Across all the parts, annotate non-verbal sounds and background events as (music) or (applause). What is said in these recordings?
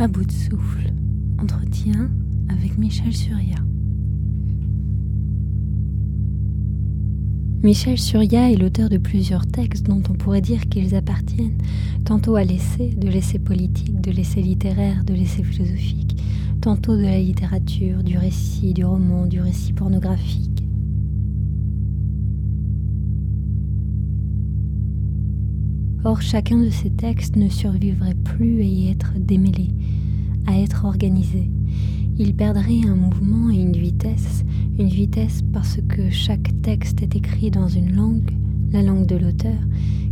À bout de souffle, entretien avec Michel Surya. Michel Surya est l'auteur de plusieurs textes dont on pourrait dire qu'ils appartiennent tantôt à l'essai, de l'essai politique, de l'essai littéraire, de l'essai philosophique, tantôt de la littérature, du récit, du roman, du récit pornographique. Or, chacun de ces textes ne survivrait plus à y être démêlé, à être organisé. Il perdrait un mouvement et une vitesse, une vitesse parce que chaque texte est écrit dans une langue, la langue de l'auteur,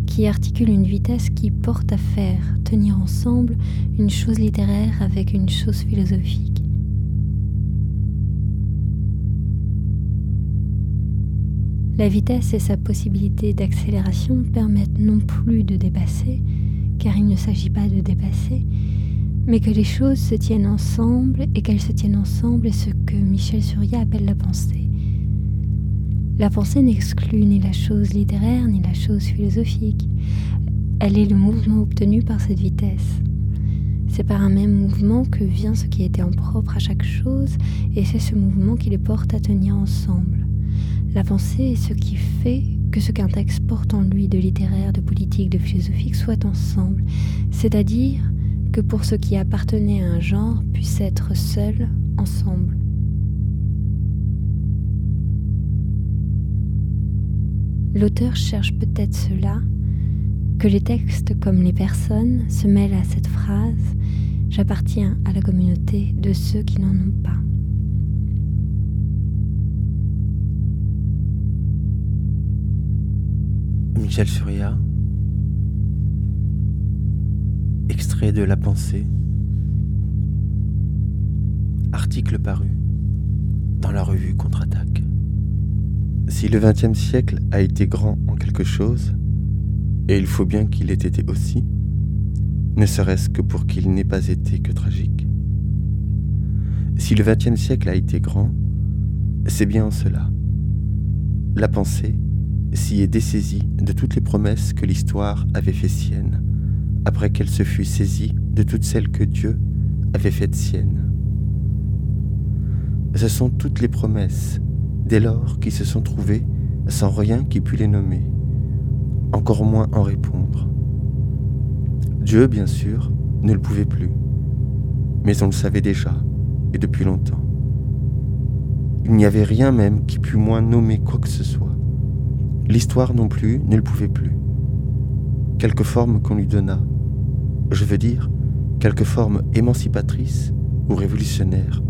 qui articule une vitesse qui porte à faire tenir ensemble une chose littéraire avec une chose philosophique. La vitesse et sa possibilité d'accélération permettent non plus de dépasser, car il ne s'agit pas de dépasser, mais que les choses se tiennent ensemble et qu'elles se tiennent ensemble est ce que Michel Surya appelle la pensée. La pensée n'exclut ni la chose littéraire ni la chose philosophique. Elle est le mouvement obtenu par cette vitesse. C'est par un même mouvement que vient ce qui était en propre à chaque chose, et c'est ce mouvement qui les porte à tenir ensemble. La pensée est ce qui fait que ce qu'un texte porte en lui de littéraire, de politique, de philosophique soit ensemble, c'est-à-dire que pour ce qui appartenait à un genre puisse être seul, ensemble. L'auteur cherche peut-être cela, que les textes comme les personnes se mêlent à cette phrase J'appartiens à la communauté de ceux qui n'en ont pas. Michel Surya, extrait de La pensée, article paru dans la revue Contre-attaque. Si le XXe siècle a été grand en quelque chose, et il faut bien qu'il ait été aussi, ne serait-ce que pour qu'il n'ait pas été que tragique. Si le XXe siècle a été grand, c'est bien en cela. La pensée s'y est dessaisie de toutes les promesses que l'histoire avait fait siennes, après qu'elle se fût saisie de toutes celles que Dieu avait faites siennes. Ce sont toutes les promesses, dès lors, qui se sont trouvées sans rien qui pût les nommer, encore moins en répondre. Dieu, bien sûr, ne le pouvait plus, mais on le savait déjà, et depuis longtemps. Il n'y avait rien même qui pût moins nommer quoi que ce soit. L'histoire non plus ne le pouvait plus. Quelque forme qu'on lui donna, je veux dire, quelque forme émancipatrice ou révolutionnaire,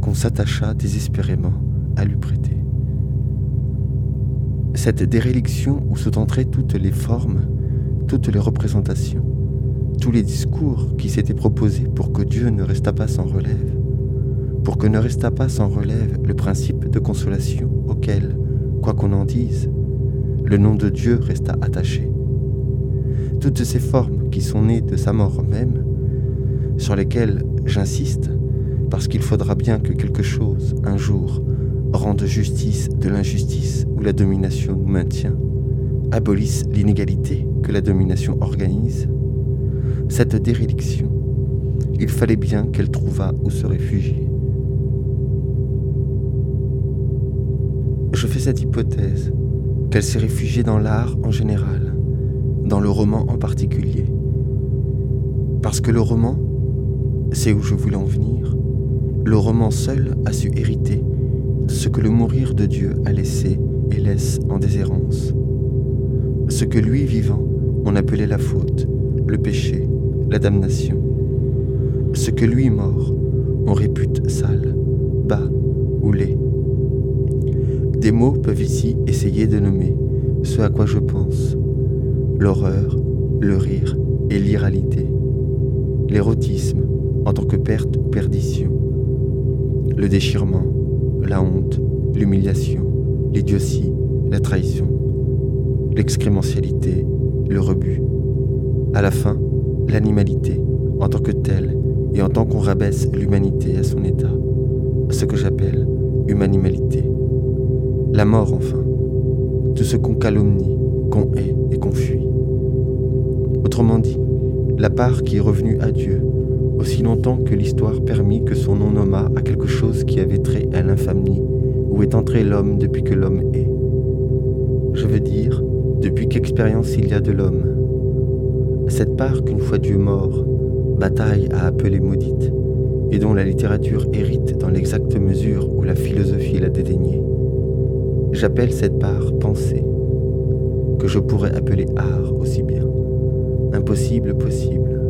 qu'on s'attacha désespérément à lui prêter. Cette déréliction où sont entrées toutes les formes, toutes les représentations, tous les discours qui s'étaient proposés pour que Dieu ne restât pas sans relève, pour que ne restât pas sans relève le principe de consolation auquel, quoi qu'on en dise, le nom de Dieu resta attaché. Toutes ces formes qui sont nées de sa mort même, sur lesquelles j'insiste, parce qu'il faudra bien que quelque chose, un jour, rende justice de l'injustice où la domination nous maintient, abolisse l'inégalité que la domination organise, cette déréliction, il fallait bien qu'elle trouvât où se réfugier. Je fais cette hypothèse qu'elle s'est réfugiée dans l'art en général, dans le roman en particulier. Parce que le roman, c'est où je voulais en venir, le roman seul a su hériter ce que le mourir de Dieu a laissé et laisse en déshérence. Ce que lui vivant, on appelait la faute, le péché, la damnation. Ce que lui mort, on répute sale, bas ou laid. Des mots peuvent ici essayer de nommer ce à quoi je pense. L'horreur, le rire et l'iralité. L'érotisme en tant que perte ou perdition. Le déchirement, la honte, l'humiliation, l'idiotie, la trahison. L'excrémentialité, le rebut. À la fin, l'animalité en tant que telle et en tant qu'on rabaisse l'humanité à son état. Ce que j'appelle humanimalité. La mort, enfin. Tout ce qu'on calomnie, qu'on hait et qu'on fuit. Autrement dit, la part qui est revenue à Dieu aussi longtemps que l'histoire permit que son nom nommât à quelque chose qui avait trait à l'infamie, où est entré l'homme depuis que l'homme est. Je veux dire, depuis qu'expérience il y a de l'homme. Cette part qu'une fois Dieu mort, bataille a appelée maudite, et dont la littérature hérite dans l'exacte mesure où la philosophie l'a dédaignée. J'appelle cette part pensée, que je pourrais appeler art impossible possible.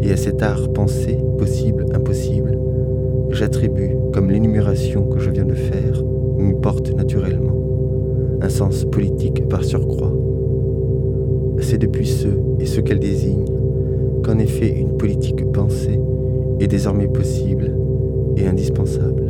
Et à cet art pensé, possible, impossible, j'attribue, comme l'énumération que je viens de faire m'y porte naturellement, un sens politique par surcroît. C'est depuis ceux et ce qu'elle désigne qu'en effet une politique pensée est désormais possible et indispensable.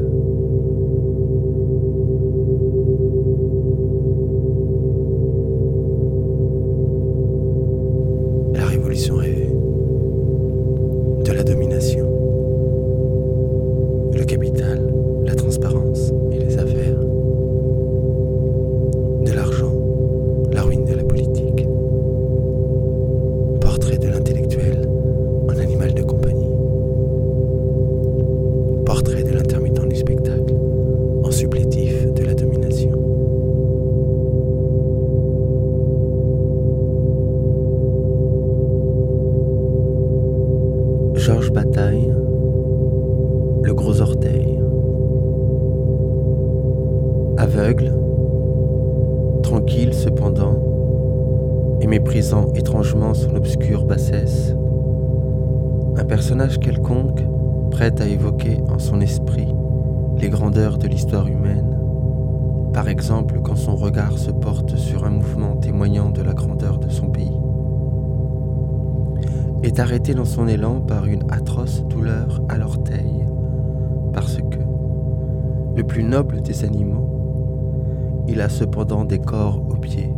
Le plus noble des animaux, il a cependant des corps aux pieds,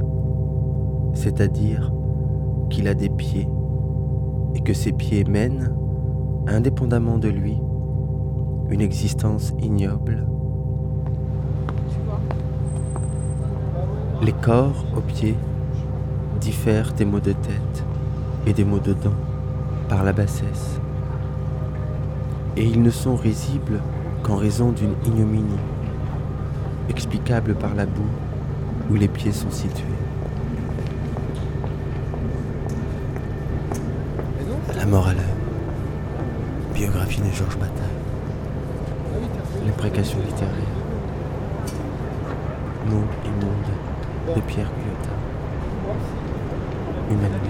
c'est-à-dire qu'il a des pieds, et que ces pieds mènent, indépendamment de lui, une existence ignoble. Les corps aux pieds diffèrent des maux de tête et des maux de dents par la bassesse, et ils ne sont risibles qu'en raison d'une ignominie, explicable par la boue où les pieds sont situés. La mort à l'heure. Biographie de Georges Bataille. L'imprécation littéraire. Monde et monde de Pierre Guyotat. Humanité.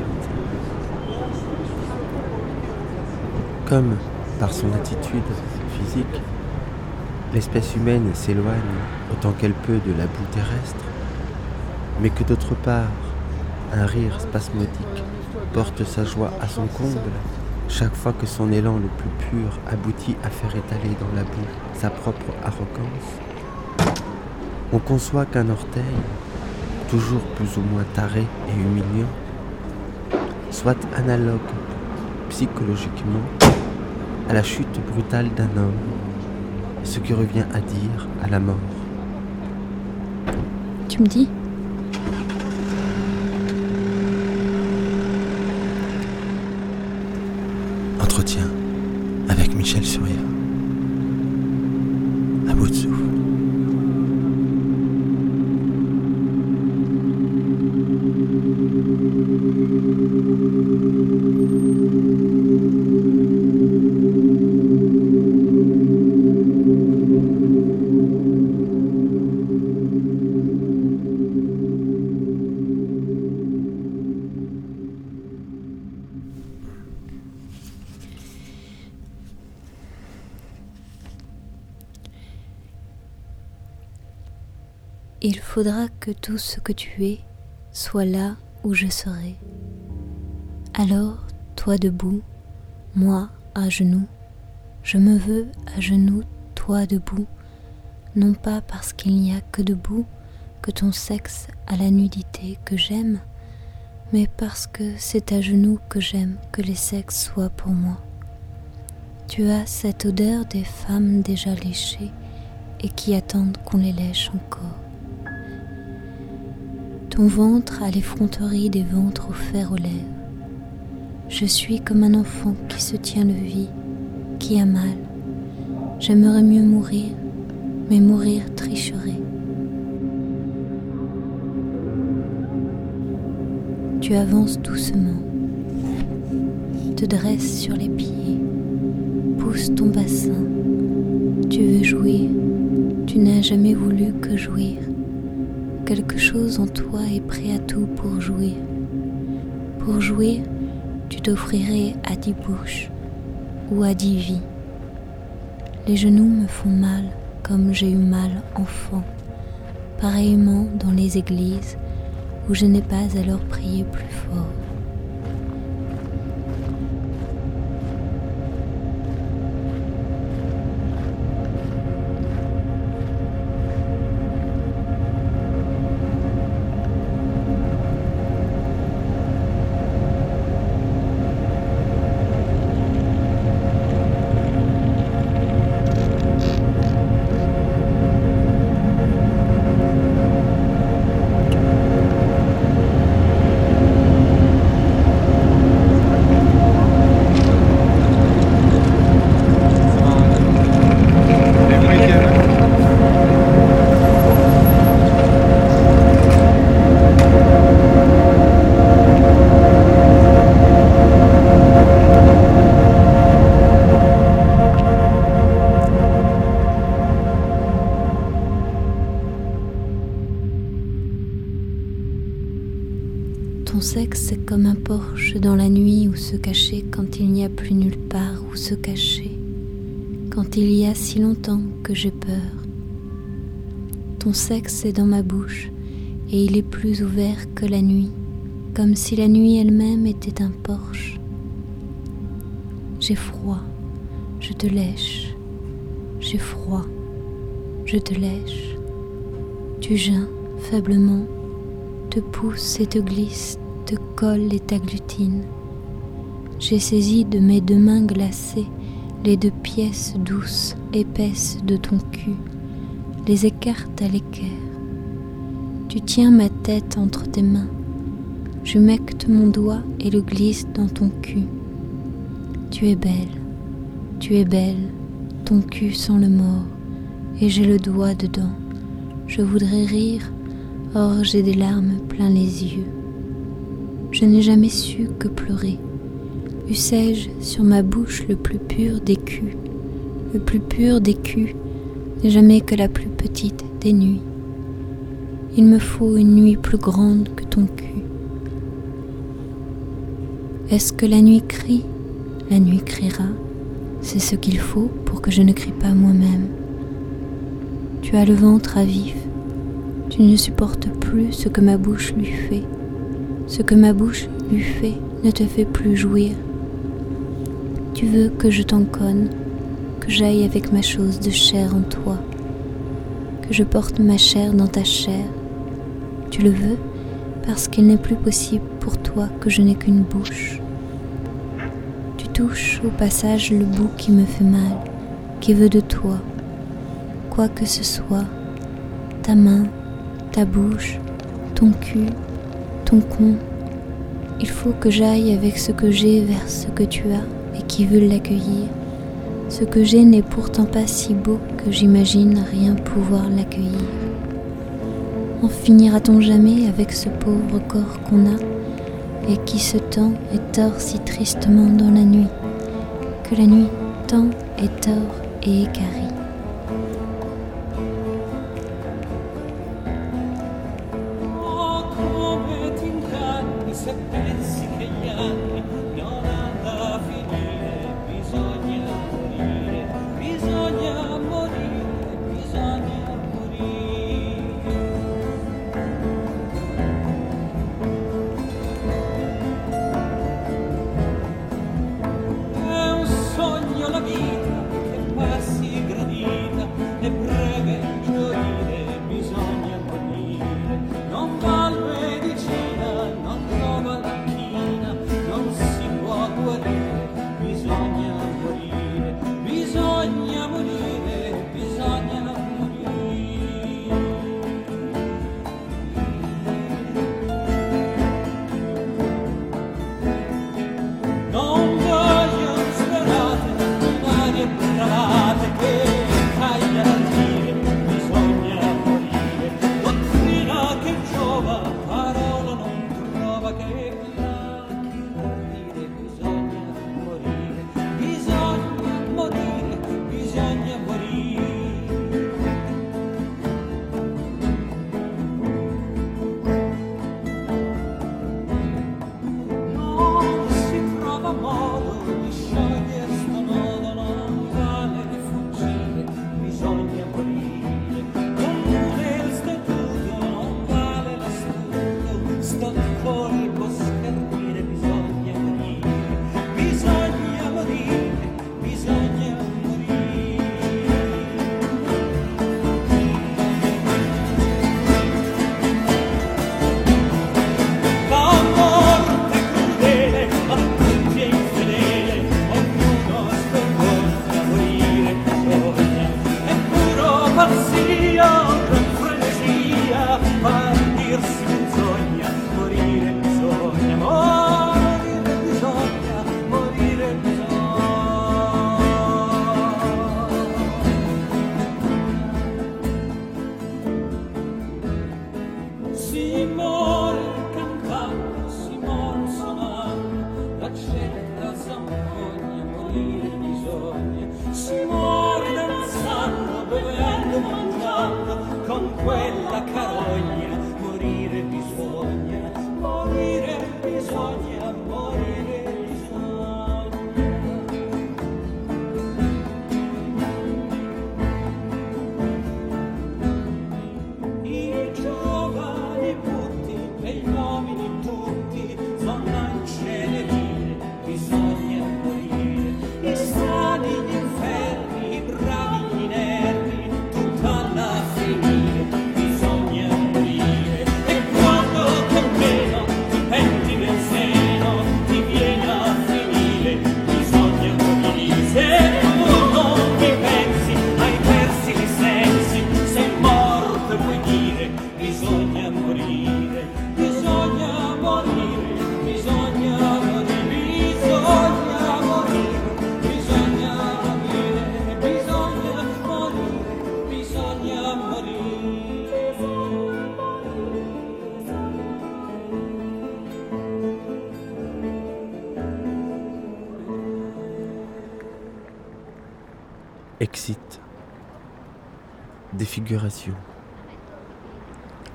Comme, par son attitude physique, l'espèce humaine s'éloigne autant qu'elle peut de la boue terrestre, mais que d'autre part, un rire spasmodique porte sa joie à son comble. Chaque fois que son élan le plus pur aboutit à faire étaler dans la boue sa propre arrogance, on conçoit qu'un orteil, toujours plus ou moins taré et humiliant, soit analogue psychologiquement à la chute brutale d'un homme, ce qui revient à dire à la mort. Tu me dis? Entretien que tout ce que tu es soit là où je serai. Alors, toi debout, moi à genoux, je me veux à genoux, toi debout, non pas parce qu'il n'y a que debout que ton sexe a la nudité que j'aime, mais parce que c'est à genoux que j'aime que les sexes soient pour moi. Tu as cette odeur des femmes déjà léchées et qui attendent qu'on les lèche encore. Ton ventre a l'effronterie des ventres offerts aux lèvres. Je suis comme un enfant qui se tient le vie qui a mal. J'aimerais mieux mourir, mais mourir tricherait. Tu avances doucement, te dresses sur les pieds, pousse ton bassin. Tu veux jouir, tu n'as jamais voulu que jouir. Quelque chose en toi est prêt à tout pour jouir. Pour jouir, tu t'offrirais à dix bouches ou à dix vies. Les genoux me font mal comme j'ai eu mal enfant, pareillement dans les églises où je n'ai pas alors prié plus fort. J'ai peur. Ton sexe est dans ma bouche et il est plus ouvert que la nuit, comme si la nuit elle-même était un porche. J'ai froid, je te lèche, j'ai froid, je te lèche. Tu geins faiblement te pousse et te glisse, te colle et t'agglutine. J'ai saisi de mes deux mains glacées les deux pièces douces, épaisses de ton cul, les écarte à l'équerre. Tu tiens ma tête entre tes mains, j'humecte mon doigt et le glisse dans ton cul. Tu es belle, tu es belle, ton cul sent le mort, et j'ai le doigt dedans. Je voudrais rire, Or j'ai des larmes plein les yeux. Je n'ai jamais su que pleurer. Eussé-je sur ma bouche le plus pur des culs, le plus pur des culs, n'est jamais que la plus petite des nuits. Il me faut une nuit plus grande que ton cul. Est-ce que la nuit crie La nuit criera? C'est ce qu'il faut pour que je ne crie pas moi-même. Tu as le ventre à vif, tu ne supportes plus ce que ma bouche lui fait. Ce que ma bouche lui fait ne te fait plus jouir. Tu veux que je t'en conne, que j'aille avec ma chose de chair en toi, que je porte ma chair dans ta chair. Tu le veux parce qu'il n'est plus possible pour toi que je n'ai qu'une bouche. Tu touches au passage le bout qui me fait mal, qui veut de toi, quoi que ce soit, ta main, ta bouche, ton cul, ton con. Il faut que j'aille avec ce que j'ai vers ce que tu as et qui veut l'accueillir. Ce que j'ai n'est pourtant pas si beau que j'imagine rien pouvoir l'accueillir. En finira-t-on jamais avec ce pauvre corps qu'on a et qui se tend et tord si tristement dans la nuit, que la nuit tend et tord et écarie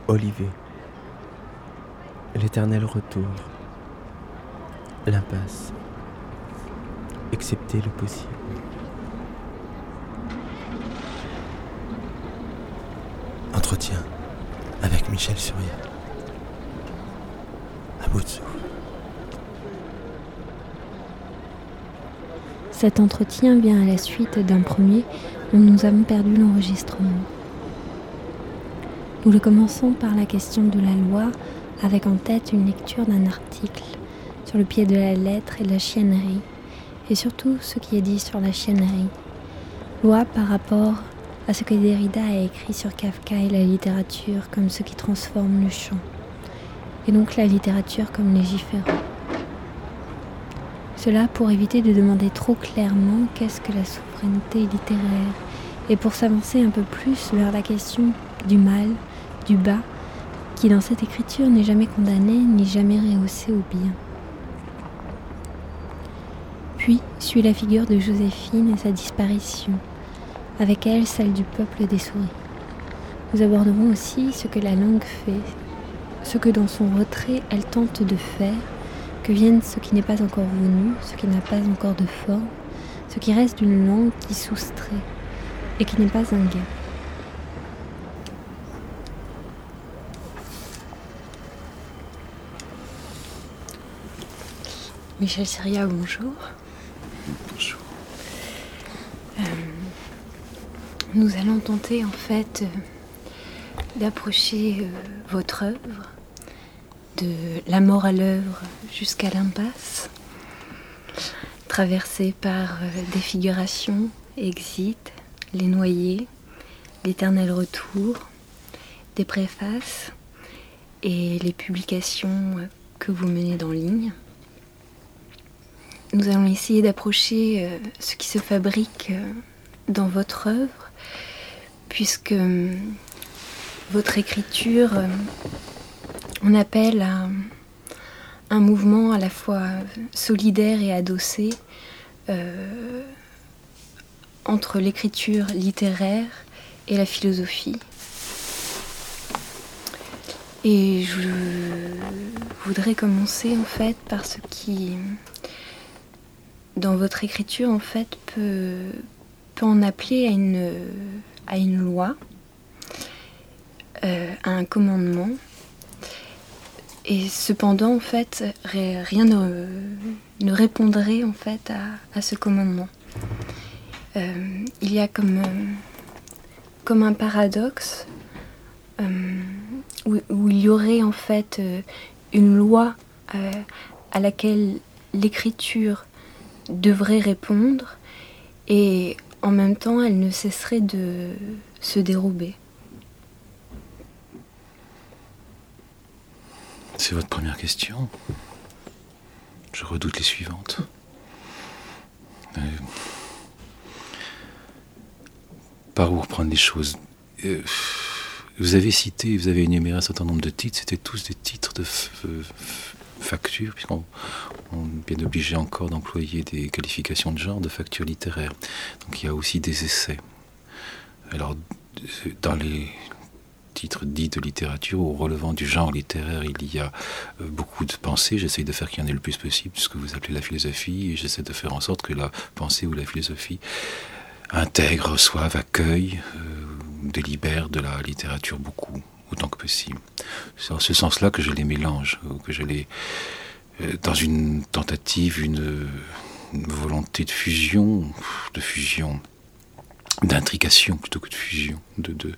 Olivier. L'éternel retour. L'impasse. Excepté le possible. Entretien avec Michel Surya. À bout de souffle. Cet entretien vient à la suite d'un premier où nous avons perdu l'enregistrement. Nous le commençons par la question de la loi avec en tête une lecture d'un article sur le pied de la lettre et de la chiennerie et surtout ce qui est dit sur la chiennerie. Loi par rapport à ce que Derrida a écrit sur Kafka et la littérature comme ce qui transforme le chant et donc la littérature comme légiférant. Cela pour éviter de demander trop clairement qu'est-ce que la souveraineté littéraire et pour s'avancer un peu plus vers la question du mal, du bas, qui dans cette écriture n'est jamais condamné ni jamais rehaussé au bien. Puis suit la figure de Joséphine et sa disparition, avec elle celle du peuple des souris. Nous aborderons aussi ce que la langue fait, ce que dans son retrait elle tente de faire que vienne ce qui n'est pas encore venu, ce qui n'a pas encore de forme, ce qui reste d'une langue qui soustrait et qui n'est pas un gain. Michel Syria, bonjour. Bonjour. Euh, nous allons tenter en fait euh, d'approcher euh, votre œuvre de la mort à l'œuvre jusqu'à l'impasse, traversée par des figurations, exit, les noyés, l'éternel retour, des préfaces et les publications que vous menez dans ligne. Nous allons essayer d'approcher euh, ce qui se fabrique dans votre œuvre, puisque votre écriture on appelle un mouvement à la fois solidaire et adossé euh, entre l'écriture littéraire et la philosophie. Et je voudrais commencer en fait par ce qui, dans votre écriture, en fait, peut, peut en appeler à une, loi, euh, à un commandement. Et cependant, en fait, rien ne, répondrait en fait à, ce commandement. Euh, il y a comme, euh, un paradoxe euh, où, il y aurait en fait une loi à laquelle l'écriture devrait répondre et en même temps elle ne cesserait de se dérober. C'est votre première question. Je redoute les suivantes. Euh, par où reprendre les choses? Euh, Vous avez cité, vous avez énuméré un certain nombre de titres, c'était tous des titres de factures, puisqu'on est bien obligé encore d'employer des qualifications de genre de factures littéraires. Donc il y a aussi des essais. Alors, dans les titre dit de littérature ou relevant du genre littéraire, il y a euh, beaucoup de pensées. J'essaye de faire qu'il y en ait le plus possible, ce que vous appelez la philosophie, et j'essaie de faire en sorte que la pensée ou la philosophie intègre, reçoive, accueille, euh, délibère de la littérature beaucoup, autant que possible. C'est en ce sens-là que je les mélange, que je les euh, dans une tentative, une, volonté de fusion, de fusion, d'intrication plutôt que de fusion, de, de,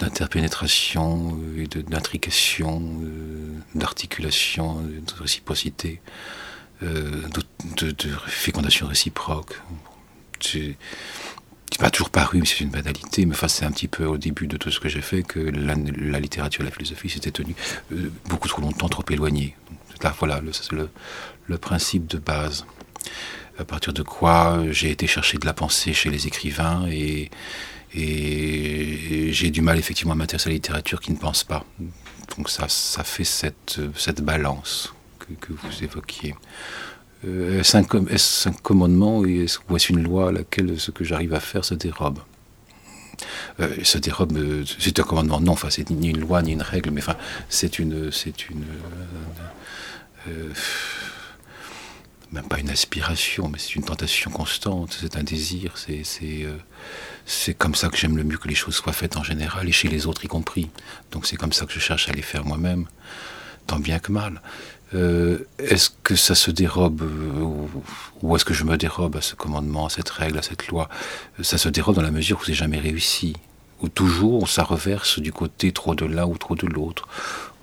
d'interpénétration euh, et d'intrication, euh, d'articulation, de réciprocité, euh, de, fécondation réciproque. Pas toujours paru, mais c'est une banalité, mais enfin, c'est un petit peu au début de tout ce que j'ai fait que la, littérature et la philosophie s'étaient tenues beaucoup trop longtemps, trop éloignées. Là, voilà, c'est le, principe de base à partir de quoi j'ai été chercher de la pensée chez les écrivains et, j'ai du mal effectivement à m'intéresser à la littérature qui ne pense pas. Donc ça, ça fait cette, cette balance que vous évoquiez. Euh, est-ce un, commandement ou est-ce une loi à laquelle ce que j'arrive à faire se dérobe? Euh, se dérobe, euh, c'est un commandement, non, enfin, c'est ni une loi ni une règle, mais enfin, c'est une, c'est une, même pas une aspiration, mais c'est une tentation constante, c'est un désir, c'est, c'est, c'est comme ça que j'aime le mieux que les choses soient faites en général et chez les autres y compris. Donc c'est comme ça que je cherche à les faire moi-même, tant bien que mal. Euh, est-ce que ça se dérobe euh, ou, est-ce que je me dérobe à ce commandement, à cette règle, à cette loi? Ça se dérobe dans la mesure où c'est jamais réussi, où toujours ça reverse du côté trop de l'un ou trop de l'autre,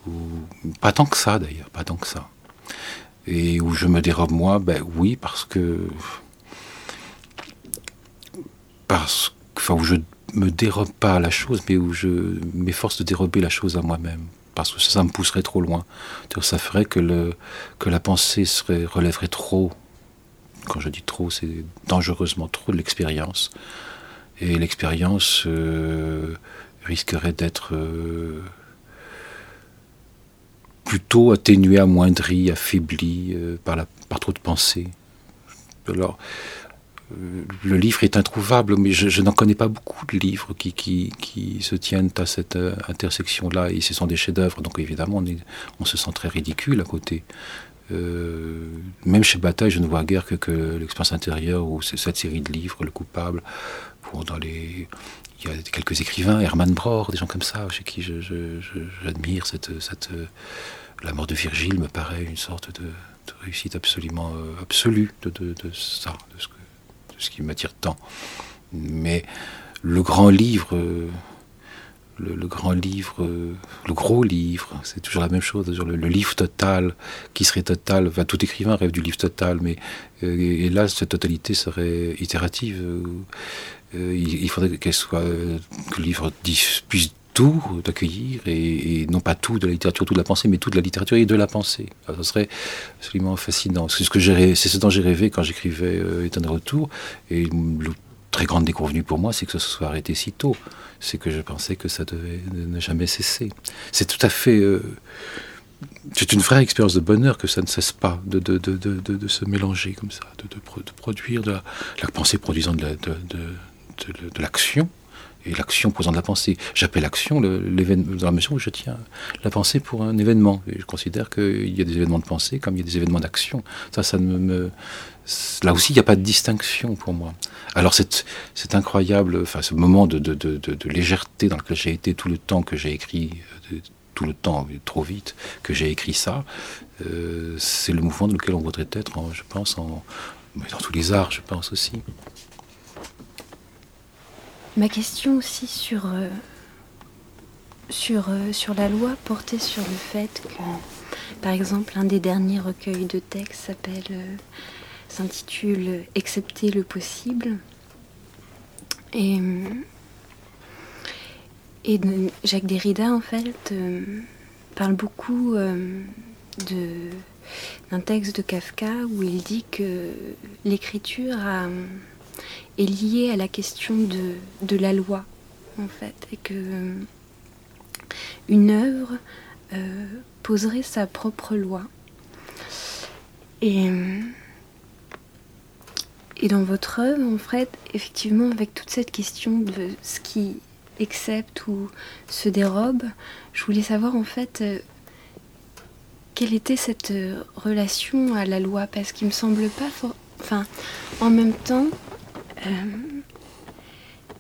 ou pas tant que ça d'ailleurs, pas tant que ça. Et où je me dérobe moi, ben oui, parce que parce enfin où je me dérobe pas à la chose, mais où je m'efforce de dérober la chose à moi-même parce que ça, me pousserait trop loin. Ça ferait que, le, que la pensée serait, relèverait trop, quand je dis trop, c'est dangereusement trop de l'expérience. Et l'expérience euh, risquerait d'être euh, plutôt atténuée, amoindrie, affaiblie euh, par, la, par trop de pensées. Alors, le livre est introuvable, mais je, n'en connais pas beaucoup de livres qui, qui, se tiennent à cette euh, intersection-là, et ce sont des chefs-d'œuvre, donc évidemment on, se sent très ridicule à côté. Euh, même chez Bataille, je ne vois guère que, l'expérience intérieure ou cette série de livres, Le Coupable, dans les, il y a quelques écrivains, Hermann Brohr, des gens comme ça, chez qui j'admire cette, la mort de Virgile me paraît une sorte de, réussite absolument euh, absolue de, de, de ça, de ce que ce qui m'attire tant. Mais le grand livre, le, grand livre, le gros livre, c'est toujours la même chose. Le, le, livre total, qui serait total, enfin, tout écrivain rêve du livre total, mais euh, et là, cette totalité serait itérative. Euh, il, faudrait qu'elle soit, que le livre puisse tout d'accueillir, et, non pas tout de la littérature, tout de la pensée, mais tout de la littérature et de la pensée. ce serait absolument fascinant. C'est ce, que c'est ce dont j'ai rêvé quand j'écrivais euh, État de retour, et le très grande déconvenue pour moi, c'est que ça se soit arrêté si tôt. C'est que je pensais que ça devait ne jamais cesser. C'est tout à fait... Euh, c'est une vraie expérience de bonheur que ça ne cesse pas de, se mélanger comme ça, de, produire de la pensée produisant de l'action et l'action posant de la pensée. J'appelle l'action dans la mesure où je tiens la pensée pour un événement. Je considère qu'il y a des événements de pensée comme il y a des événements d'action. Ça, ça ne me, là aussi, il n'y a pas de distinction pour moi. Alors, c'est incroyable, enfin, ce moment de, de, de, de, légèreté dans lequel j'ai été tout le temps que j'ai écrit, euh, tout le temps, trop vite, que j'ai écrit ça, euh, c'est le mouvement dans lequel on voudrait être, je pense, en, dans tous les arts, je pense aussi. Ma question aussi sur, euh, sur, euh, sur la loi portait sur le fait que, par exemple, un des derniers recueils de textes s'appelle, euh, s'intitule Excepter le possible. Et, et Jacques Derrida, en fait, parle beaucoup de, d'un texte de Kafka où il dit que l'écriture a est lié à la question de, de, la loi, en fait, et que euh, une œuvre euh, poserait sa propre loi. Et, euh, et dans votre œuvre, en fait, effectivement, avec toute cette question de ce qui accepte ou se dérobe, je voulais savoir en fait quelle était cette relation à la loi, parce qu'il me semble pas, enfin, en même temps, euh,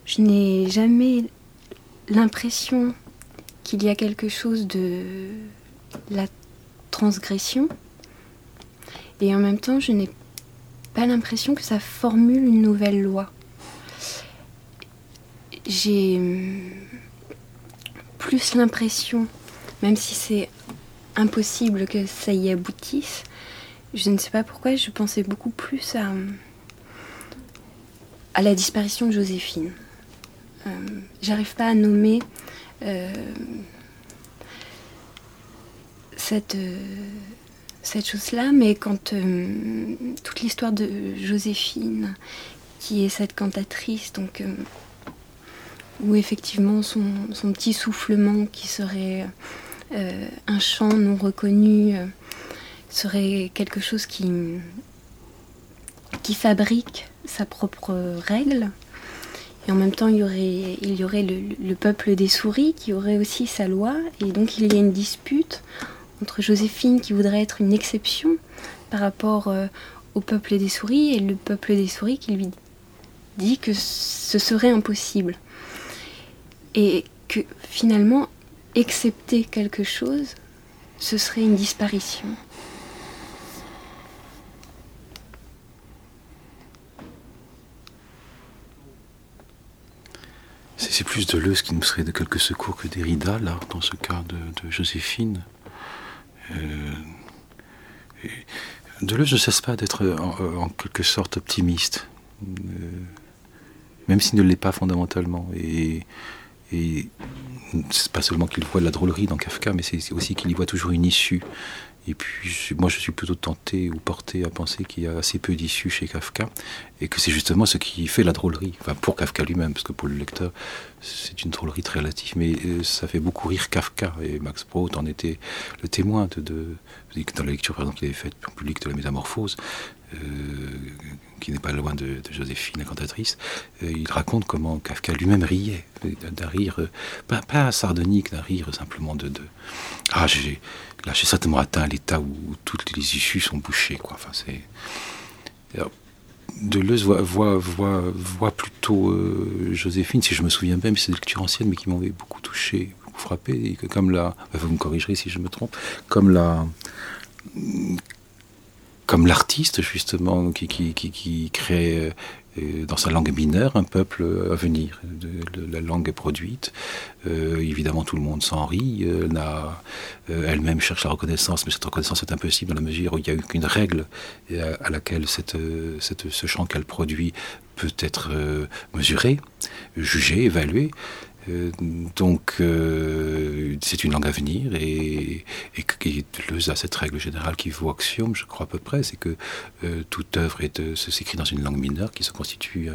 je n'ai jamais l'impression qu'il y a quelque chose de la transgression et en même temps je n'ai pas l'impression que ça formule une nouvelle loi. J'ai hum, plus l'impression, même si c'est impossible que ça y aboutisse, je ne sais pas pourquoi, je pensais beaucoup plus à, hum, à la disparition de Joséphine. Euh, j'arrive pas à nommer euh, cette, euh, cette chose-là, mais quand toute l'histoire de Joséphine, qui est cette cantatrice, donc où effectivement son, son, petit soufflement qui serait un chant non reconnu serait quelque chose qui qui fabrique sa propre règle. Et en même temps, il y aurait, le, peuple des souris qui aurait aussi sa loi. Et donc, il y a une dispute entre Joséphine qui voudrait être une exception par rapport euh, au peuple des souris et le peuple des souris qui lui dit que ce serait impossible. Et que finalement, accepter quelque chose, ce serait une disparition. C'est plus Deleuze qui nous serait de quelque secours que Derrida, là, dans ce cas de, Joséphine. Euh, Deleuze ne cesse pas d'être en, quelque sorte optimiste, euh, même s'il ne l'est pas fondamentalement. Et, et c'est pas seulement qu'il voit de la drôlerie dans Kafka, mais c'est aussi qu'il y voit toujours une issue. Et puis, moi, je suis plutôt tenté ou porté à penser qu'il y a assez peu d'issues chez Kafka, et que c'est justement ce qui fait la drôlerie. Enfin, pour Kafka lui-même, parce que pour le lecteur, c'est une drôlerie très relative, mais euh, ça fait beaucoup rire Kafka, et Max Brod en était le témoin de, de dans la lecture, par exemple, qu'il avait faite en public de la Métamorphose, euh, qui n'est pas loin de, Joséphine, la cantatrice, euh, il raconte comment Kafka lui-même riait, d'un rire, pas, pas sardonique, d'un rire simplement de, de ah j'ai là j'ai certainement atteint l'état où toutes les issues sont bouchées quoi. Enfin c'est Deleuze voit, voit, voit, voit plutôt euh, Joséphine, si je me souviens bien, mais c'est des lectures anciennes, mais qui m'ont beaucoup touché, beaucoup frappé, et que comme la, vous me corrigerez si je me trompe, comme la, comme l'artiste justement qui, qui, qui, crée euh, dans sa langue mineure un peuple à venir. la langue est produite, euh, évidemment tout le monde s'en rit, euh, elle-même cherche la reconnaissance, mais cette reconnaissance est impossible dans la mesure où il n'y a eu qu'une règle à, laquelle ce chant qu'elle produit peut être mesuré, jugé, évalué. Euh, donc, euh, c'est une langue à venir et, et, Deleuze a cette règle générale qui vaut axiome, je crois à peu près, c'est que euh, toute œuvre s'écrit dans une langue mineure qui se constitue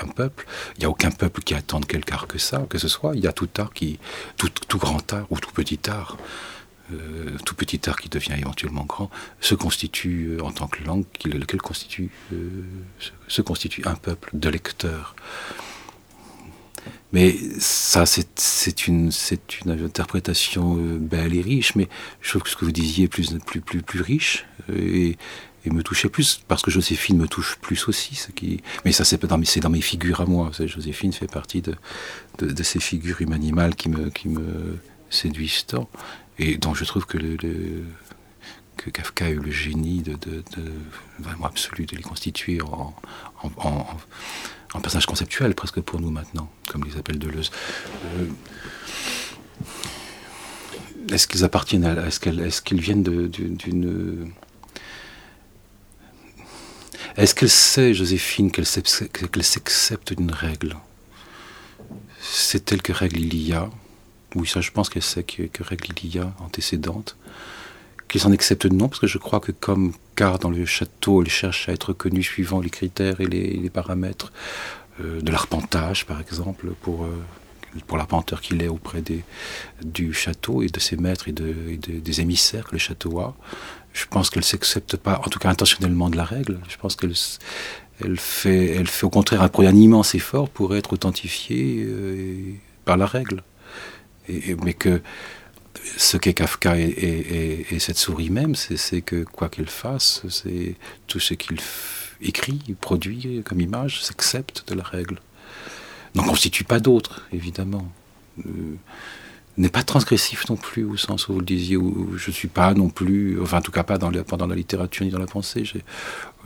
un peuple. Il n'y a aucun peuple qui attend quelque art que ça, que ce soit. Il y a tout art qui, tout, tout grand art ou tout petit art. tout petit art qui devient éventuellement grand, se constitue en tant que langue, lequel constitue, se constitue un peuple de lecteurs. Mais ça, c'est une, interprétation euh, belle et riche, mais je trouve que ce que vous disiez est plus, riche euh, et, me touchait plus, parce que Joséphine me touche plus aussi. Mais ça, c'est dans, mes figures à moi. Joséphine fait partie de, ces figures humanimales qui me, qui me séduisent tant, et dont je trouve que Kafka a eu le génie de, de, absolu de les constituer en, un personnage conceptuel presque pour nous maintenant, comme les appelle Deleuze. Euh, est-ce qu'ils appartiennent à. Est-ce qu'ils est qu'ils viennent d'une. Est-ce qu'elle sait, Joséphine, qu'elle s'accepte d'une règle? C'est telle que règle il y a Oui, ça, je pense qu'elle sait que, que, règle il y a antécédente. Qu'il s'en accepte non, parce que je crois que comme car dans le château, il cherche à être connu suivant les critères et les, paramètres euh, de l'arpentage, par exemple, pour, euh, pour l'arpenteur qu'il est auprès des, du château et de ses maîtres et, de, des émissaires que le château a. Je pense qu'elle s'accepte pas, en tout cas intentionnellement, de la règle. Je pense qu'elle elle fait, elle fait au contraire un, un immense effort pour être authentifiée euh, par la règle. Et, mais que ce qu'est Kafka et, cette souris même, c'est que quoi qu'il fasse, c'est tout ce qu'il écrit, produit comme image, s'accepte de la règle. N'en constitue pas d'autres, évidemment. Euh, n'est pas transgressif non plus, au sens où vous le disiez, où je ne suis pas non plus, enfin en tout cas pas dans, dans la littérature ni dans la pensée. J'ai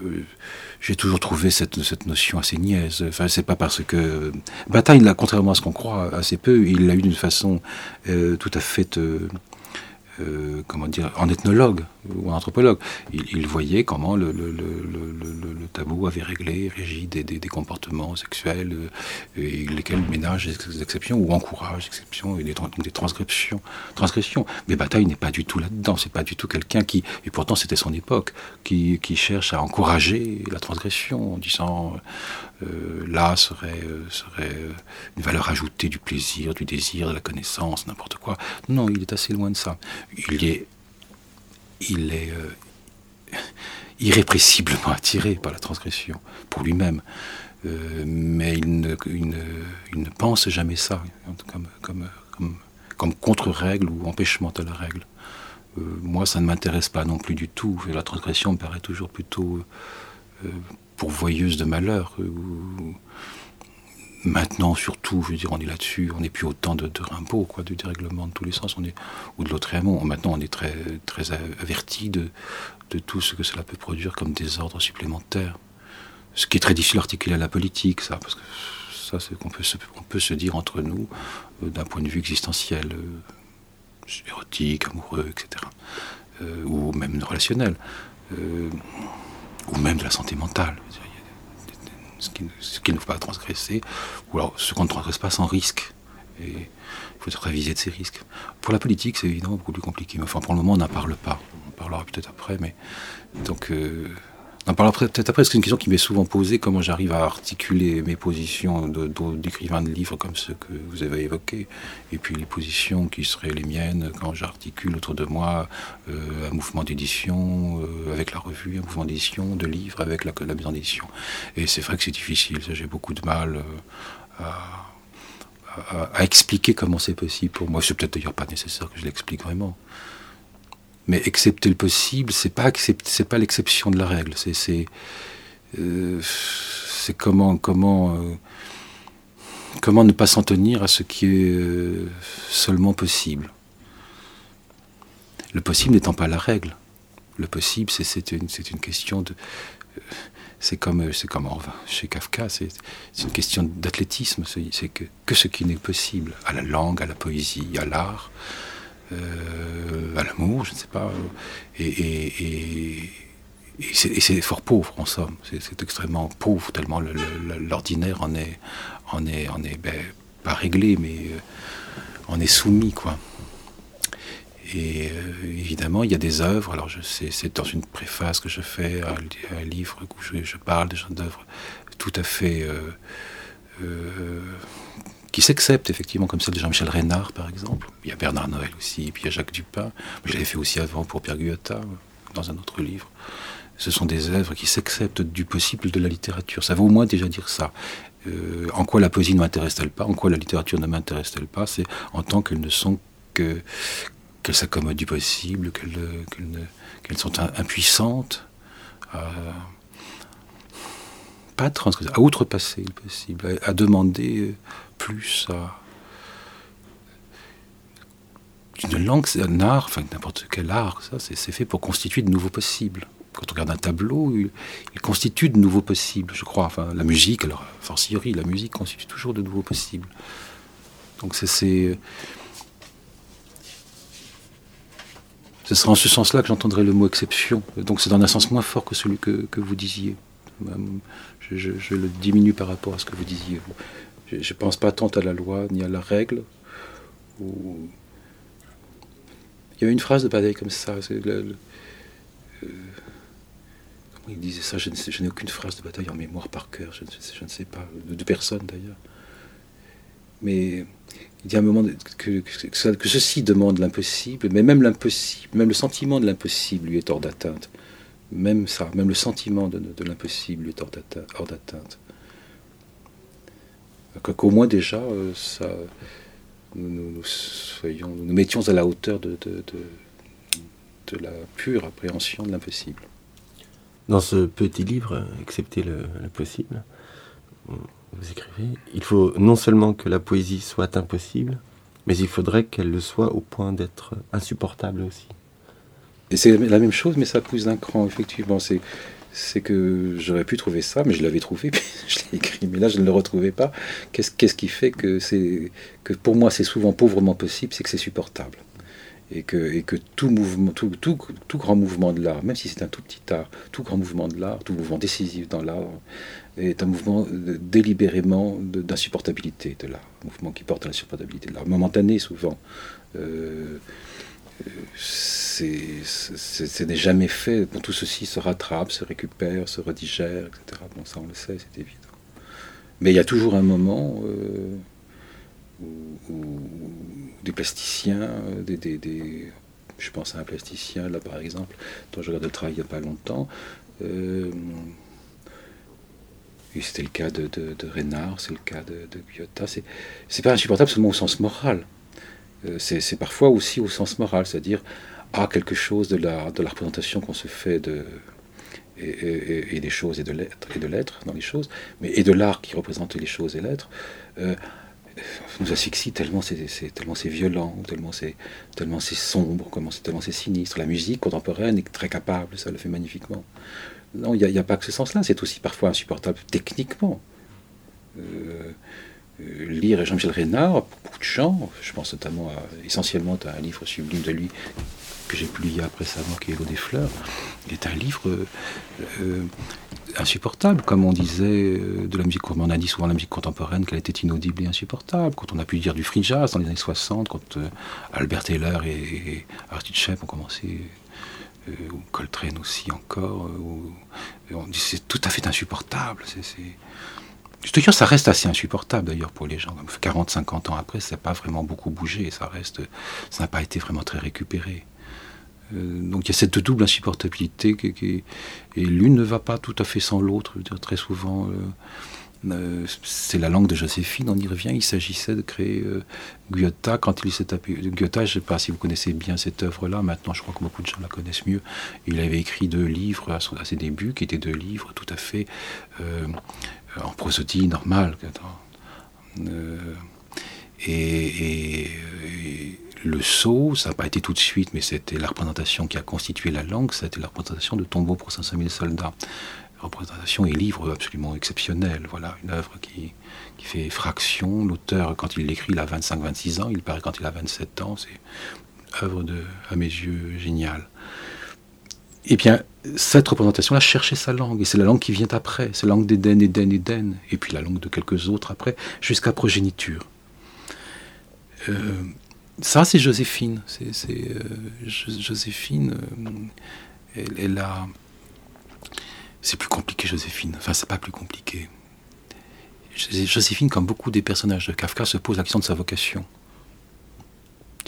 euh, toujours trouvé cette, notion assez niaise. Enfin, c'est pas parce que Bataille, contrairement à ce qu'on croit assez peu, il l'a eu d'une façon euh, tout à fait euh, euh, comment dire, en ethnologue ou en anthropologue. Il, voyait comment le, tabou avait réglé, régi des, comportements sexuels, euh, et lesquels ménagent des exceptions ou encouragent des exceptions et des, transcriptions. transgressions. Mais Bataille n'est pas du tout là-dedans. C'est pas du tout quelqu'un qui, et pourtant c'était son époque, qui, cherche à encourager la transgression en disant euh, là serait, serait une valeur ajoutée du plaisir, du désir, de la connaissance, n'importe quoi. Non, il est assez loin de ça il est, il est, euh, irrépressiblement attiré par la transgression, pour lui-même. Euh, mais il ne, ne, pense jamais ça, comme, comme, comme, contre-règle ou empêchement de la règle. Euh, moi, ça ne m'intéresse pas non plus du tout. La transgression me paraît toujours plutôt euh, pourvoyeuse de malheur. Maintenant, surtout, je veux dire, on est là-dessus, on n'est plus autant de, de Rimbaud, quoi, du dérèglement de tous les sens, on est, ou de l'autre Maintenant, on est très, très averti de, de tout ce que cela peut produire comme désordre supplémentaire. Ce qui est très difficile à articuler à la politique, ça, parce que ça, c'est qu'on peut, se, peut se dire entre nous euh, d'un point de vue existentiel, euh, érotique, amoureux, etc. Euh, ou même relationnel, ou même de la santé mentale. Ce qu'il qui ne faut pas transgresser, ou alors ce qu'on ne transgresse pas sans risque. Et il faut être révisé de ces risques. Pour la politique, c'est évidemment beaucoup plus compliqué. Mais enfin, pour le moment, on n'en parle pas. On parlera peut-être après, mais donc on parlera peut-être après, c'est une question qui m'est souvent posée, comment j'arrive à articuler mes positions d'écrivain de, livres comme ceux que vous avez évoqués, et puis les positions qui seraient les miennes quand j'articule autour de moi euh, un mouvement d'édition euh, avec la revue, un mouvement d'édition de livres avec la, la maison d'édition. Et c'est vrai que c'est difficile, j'ai beaucoup de mal euh, à, à, expliquer comment c'est possible pour moi. C'est peut-être d'ailleurs pas nécessaire que je l'explique vraiment. Mais accepter le possible, c'est pas c'est pas l'exception de la règle. C'est c'est euh, comment comment euh, comment ne pas s'en tenir à ce qui est euh, seulement possible. Le possible n'étant pas la règle. Le possible, c'est une, une question de. C'est comme, chez Kafka, c'est une question d'athlétisme. C'est que, que ce qui n'est possible, à la langue, à la poésie, à l'art, à l'amour, je ne sais pas. Et, c'est fort pauvre en somme. C'est extrêmement pauvre, tellement l'ordinaire en est, en est, en est ben, pas réglé, mais euh, en est soumis, quoi. Et euh, évidemment, il y a des œuvres. Alors, c'est dans une préface que je fais à, un livre où je, parle des d'œuvres tout à fait qui s'acceptent effectivement, comme celle de Jean-Michel Reynard par exemple. Il y a Bernard Noël aussi, et puis il y a Jacques Dupin. Je l'avais fait aussi avant pour Pierre Guyotat, dans un autre livre. Ce sont des œuvres qui s'acceptent du possible de la littérature. Ça veut au moins déjà dire ça. Euh, en quoi la poésie ne m'intéresse-t-elle pas? En quoi la littérature ne m'intéresse-t-elle pas? C'est en tant qu'elles ne sont que qu'elles s'accommodent du possible, qu'elles sont impuissantes à, pas à à outrepasser le possible, à demander plus à une langue, c'est un art, enfin n'importe quel art, ça, c'est fait pour constituer de nouveaux possibles. Quand on regarde un tableau, il, constitue de nouveaux possibles, je crois. Enfin, la musique, alors, fortiori, la musique constitue toujours de nouveaux possibles. Donc c'est, ce sera en ce sens-là que j'entendrai le mot exception. Donc c'est dans un sens moins fort que celui que, vous disiez. Je, je, le diminue par rapport à ce que vous disiez. Je ne pense pas tant à la loi ni à la règle. Il y a une phrase de Badaï comme ça. Euh, comment il disait ça Je n'ai aucune phrase de bataille en mémoire par cœur. Je, ne sais pas. De, personne d'ailleurs. Mais il y a un moment que, que, ceci demande l'impossible, mais même l'impossible, même le sentiment de l'impossible lui est hors d'atteinte. Même ça, même le sentiment de, de l'impossible lui est hors d'atteinte qu'au moins déjà, euh, ça, nous, soyons, nous mettions à la hauteur de, de, la pure appréhension de l'impossible. Dans ce petit livre, Accepter le, possible, vous écrivez, il faut non seulement que la poésie soit impossible, mais il faudrait qu'elle le soit au point d'être insupportable aussi. Et c'est la même chose, mais ça pousse d'un cran, effectivement. C'est c'est que j'aurais pu trouver ça, mais je l'avais trouvé, (laughs) je l'ai écrit, mais là je ne le retrouvais pas. Qu'est-ce, qu'est-ce qui fait que, que pour moi c'est souvent pauvrement possible, c'est que c'est supportable. Et que, et que tout, mouvement, tout, tout, tout, grand mouvement de l'art, même si c'est un tout petit art, tout grand mouvement de l'art, tout mouvement décisif dans l'art, est un mouvement délibérément d'insupportabilité de l'art, un mouvement qui porte à l'insupportabilité de l'art, momentané souvent. Euh, c'est n'est jamais fait. tout ceci se rattrape, se récupère, se redigère, etc. Bon, ça, on le sait, c'est évident. Mais il y a toujours un moment euh, où, des plasticiens, euh, des, je pense à un plasticien, là par exemple, dont je regarde le travail il n'y a pas longtemps, Euh, c'était le cas de, de, c'est le cas de, de Guyotta. C'est pas insupportable seulement au sens moral. Euh, c'est parfois aussi au sens moral, c'est-à-dire à quelque chose de la, représentation qu'on se fait de, et, des choses et de l'être dans les choses, mais et de l'art qui représente les choses et l'être, euh, nous asphyxie tellement c'est violent, tellement c'est sombre, tellement c'est sinistre. La musique contemporaine est très capable, ça le fait magnifiquement. Non, il n'y a, pas que ce sens-là, c'est aussi parfois insupportable techniquement. Euh, lire Jean-Michel Reynard, beaucoup de gens, je pense notamment essentiellement à un livre sublime de lui que j'ai publié après récemment, qui est L'eau des fleurs, est un livre euh, insupportable, comme on disait de la musique, on a dit souvent la musique contemporaine qu'elle était inaudible et insupportable. Quand on a pu dire du free jazz dans les années 60, quand Albert Taylor et, et Artie ont commencé euh, ou Coltrane aussi encore. Euh, on dit c'est tout à fait insupportable. Je dis, ça reste assez insupportable d'ailleurs pour les gens. 40-50 ans après, ça n'a pas vraiment beaucoup bougé. Ça reste, ça n'a pas été vraiment très récupéré. Euh, donc il y a cette double insupportabilité qui, et l'une ne va pas tout à fait sans l'autre. Très souvent, euh, c'est la langue de Joséphine, on y revient. Il s'agissait de créer euh, Guyotta quand il s'est tapé. Guyotta, je ne sais pas si vous connaissez bien cette œuvre-là, maintenant je crois que beaucoup de gens la connaissent mieux. Il avait écrit deux livres à, ses débuts, qui étaient deux livres tout à fait euh, en prosodie normale. Et, le saut, ça n'a pas été tout de suite, mais c'était la représentation qui a constitué la langue, c'était la représentation de Tombeau pour 500 000 soldats représentation et livre absolument exceptionnel. Voilà, une œuvre qui, fait fraction. L'auteur, quand il l'écrit, il a 25-26 ans. Il paraît quand il a 27 ans. C'est œuvre de, à mes yeux, géniale. Et bien, cette représentation-là cherchait sa langue. Et c'est la langue qui vient après. C'est la langue d'Éden, Éden, Éden. Et puis la langue de quelques autres après, jusqu'à progéniture. Euh, ça, c'est Joséphine. C'est, euh, Joséphine, euh, elle, elle a c'est plus compliqué, Joséphine. Enfin, c'est pas plus compliqué. Joséphine, comme beaucoup des personnages de Kafka, se pose la question de sa vocation.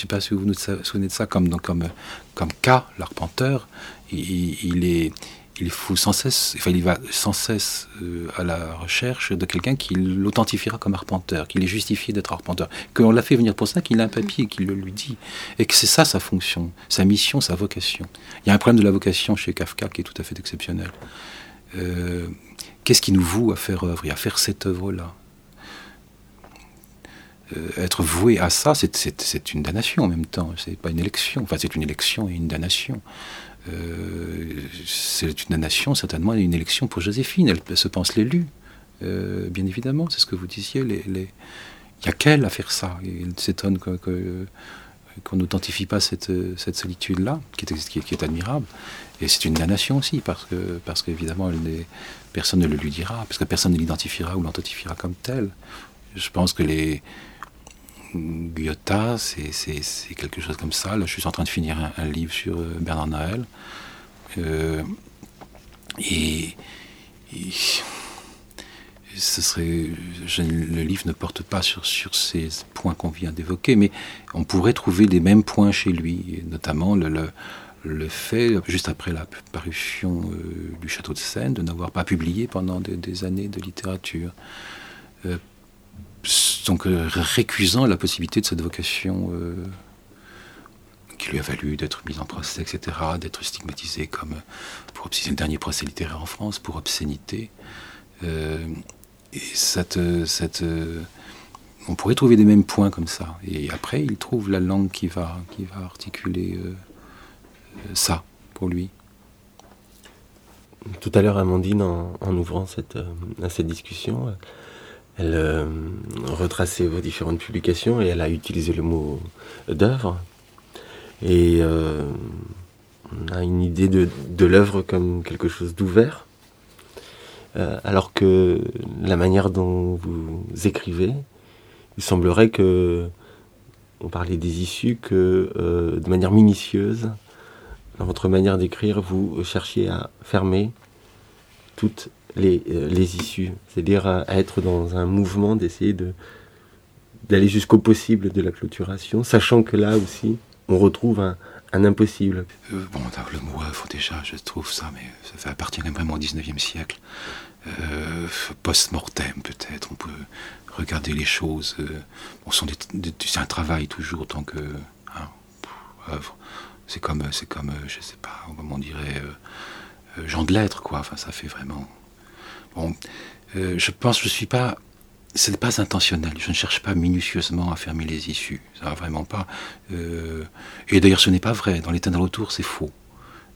Je ne sais pas si vous vous souvenez de ça, comme, comme, comme K, l'arpenteur, il, est, il faut sans cesse, enfin, il va sans cesse euh, à la recherche de quelqu'un qui l'authentifiera comme arpenteur, qui est justifié d'être arpenteur, qu'on l'a fait venir pour ça, qu'il a un papier, qu'il le lui dit, et que c'est ça sa fonction, sa mission, sa vocation. Il y a un problème de la vocation chez Kafka qui est tout à fait exceptionnel. Euh, qu'est-ce qui nous voue à faire œuvre et à faire cette œuvre-là? Être voué à ça, c'est une damnation en même temps. C'est pas une élection. Enfin, c'est une élection et une damnation. Euh, c'est une damnation, certainement, et une élection pour Joséphine. Elle, se pense l'élu, bien évidemment. C'est ce que vous disiez. Il n'y a qu'elle à faire ça. Il s'étonne qu'on n'authentifie pas cette, solitude-là, qui qui est admirable. Et c'est une damnation aussi, parce que parce qu'évidemment, personne ne le lui dira, parce que personne ne l'identifiera ou l'identifiera comme tel. Je pense que les Guyotta, c'est quelque chose comme ça. Je suis en train de finir un, livre sur euh, Bernard Noël. Euh, et, ce serait, le livre ne porte pas sur, ces points qu'on vient d'évoquer, mais on pourrait trouver les mêmes points chez lui, notamment le, fait, juste après la parution euh, du Château de Seine, de n'avoir pas publié pendant des, années de littérature. Donc euh, récusant la possibilité de cette vocation qui lui a valu d'être mis en procès, etc., d'être stigmatisé comme, pour le dernier procès littéraire en France, pour obscénité. et cette, cette, on pourrait trouver des mêmes points comme ça. Et après, il trouve la langue qui va, qui va articuler ça pour lui. Tout à l'heure, Amandine, en, ouvrant cette, euh, cette discussion, elle euh, retraçait vos différentes publications et elle a utilisé le mot d'œuvre. Et euh, on a une idée de, de l'œuvre comme quelque chose d'ouvert, alors que la manière dont vous écrivez, il semblerait que on parlait des issues que de manière minutieuse, dans votre manière d'écrire, vous cherchiez à fermer toutes les, euh, issues, c'est-à-dire être dans un mouvement d'essayer de d'aller jusqu'au possible de la clôturation, sachant que là aussi, on retrouve un, Un impossible. Euh, bon, le mot œuvre, déjà, je trouve ça, mais ça fait appartient vraiment au 19e siècle. Euh, post-mortem, peut-être, on peut regarder les choses. bon, c'est un travail toujours, tant que. Hein, œuvre. C'est comme, c'est comme, je sais pas, comment on dirait, Jean de lettres, quoi. Enfin, ça fait vraiment. Bon, je pense, je suis pas ce n'est pas intentionnel. Je ne cherche pas minutieusement à fermer les issues. Ça va vraiment pas. Euh, et d'ailleurs, ce n'est pas vrai. Dans l'état dans retour, c'est faux.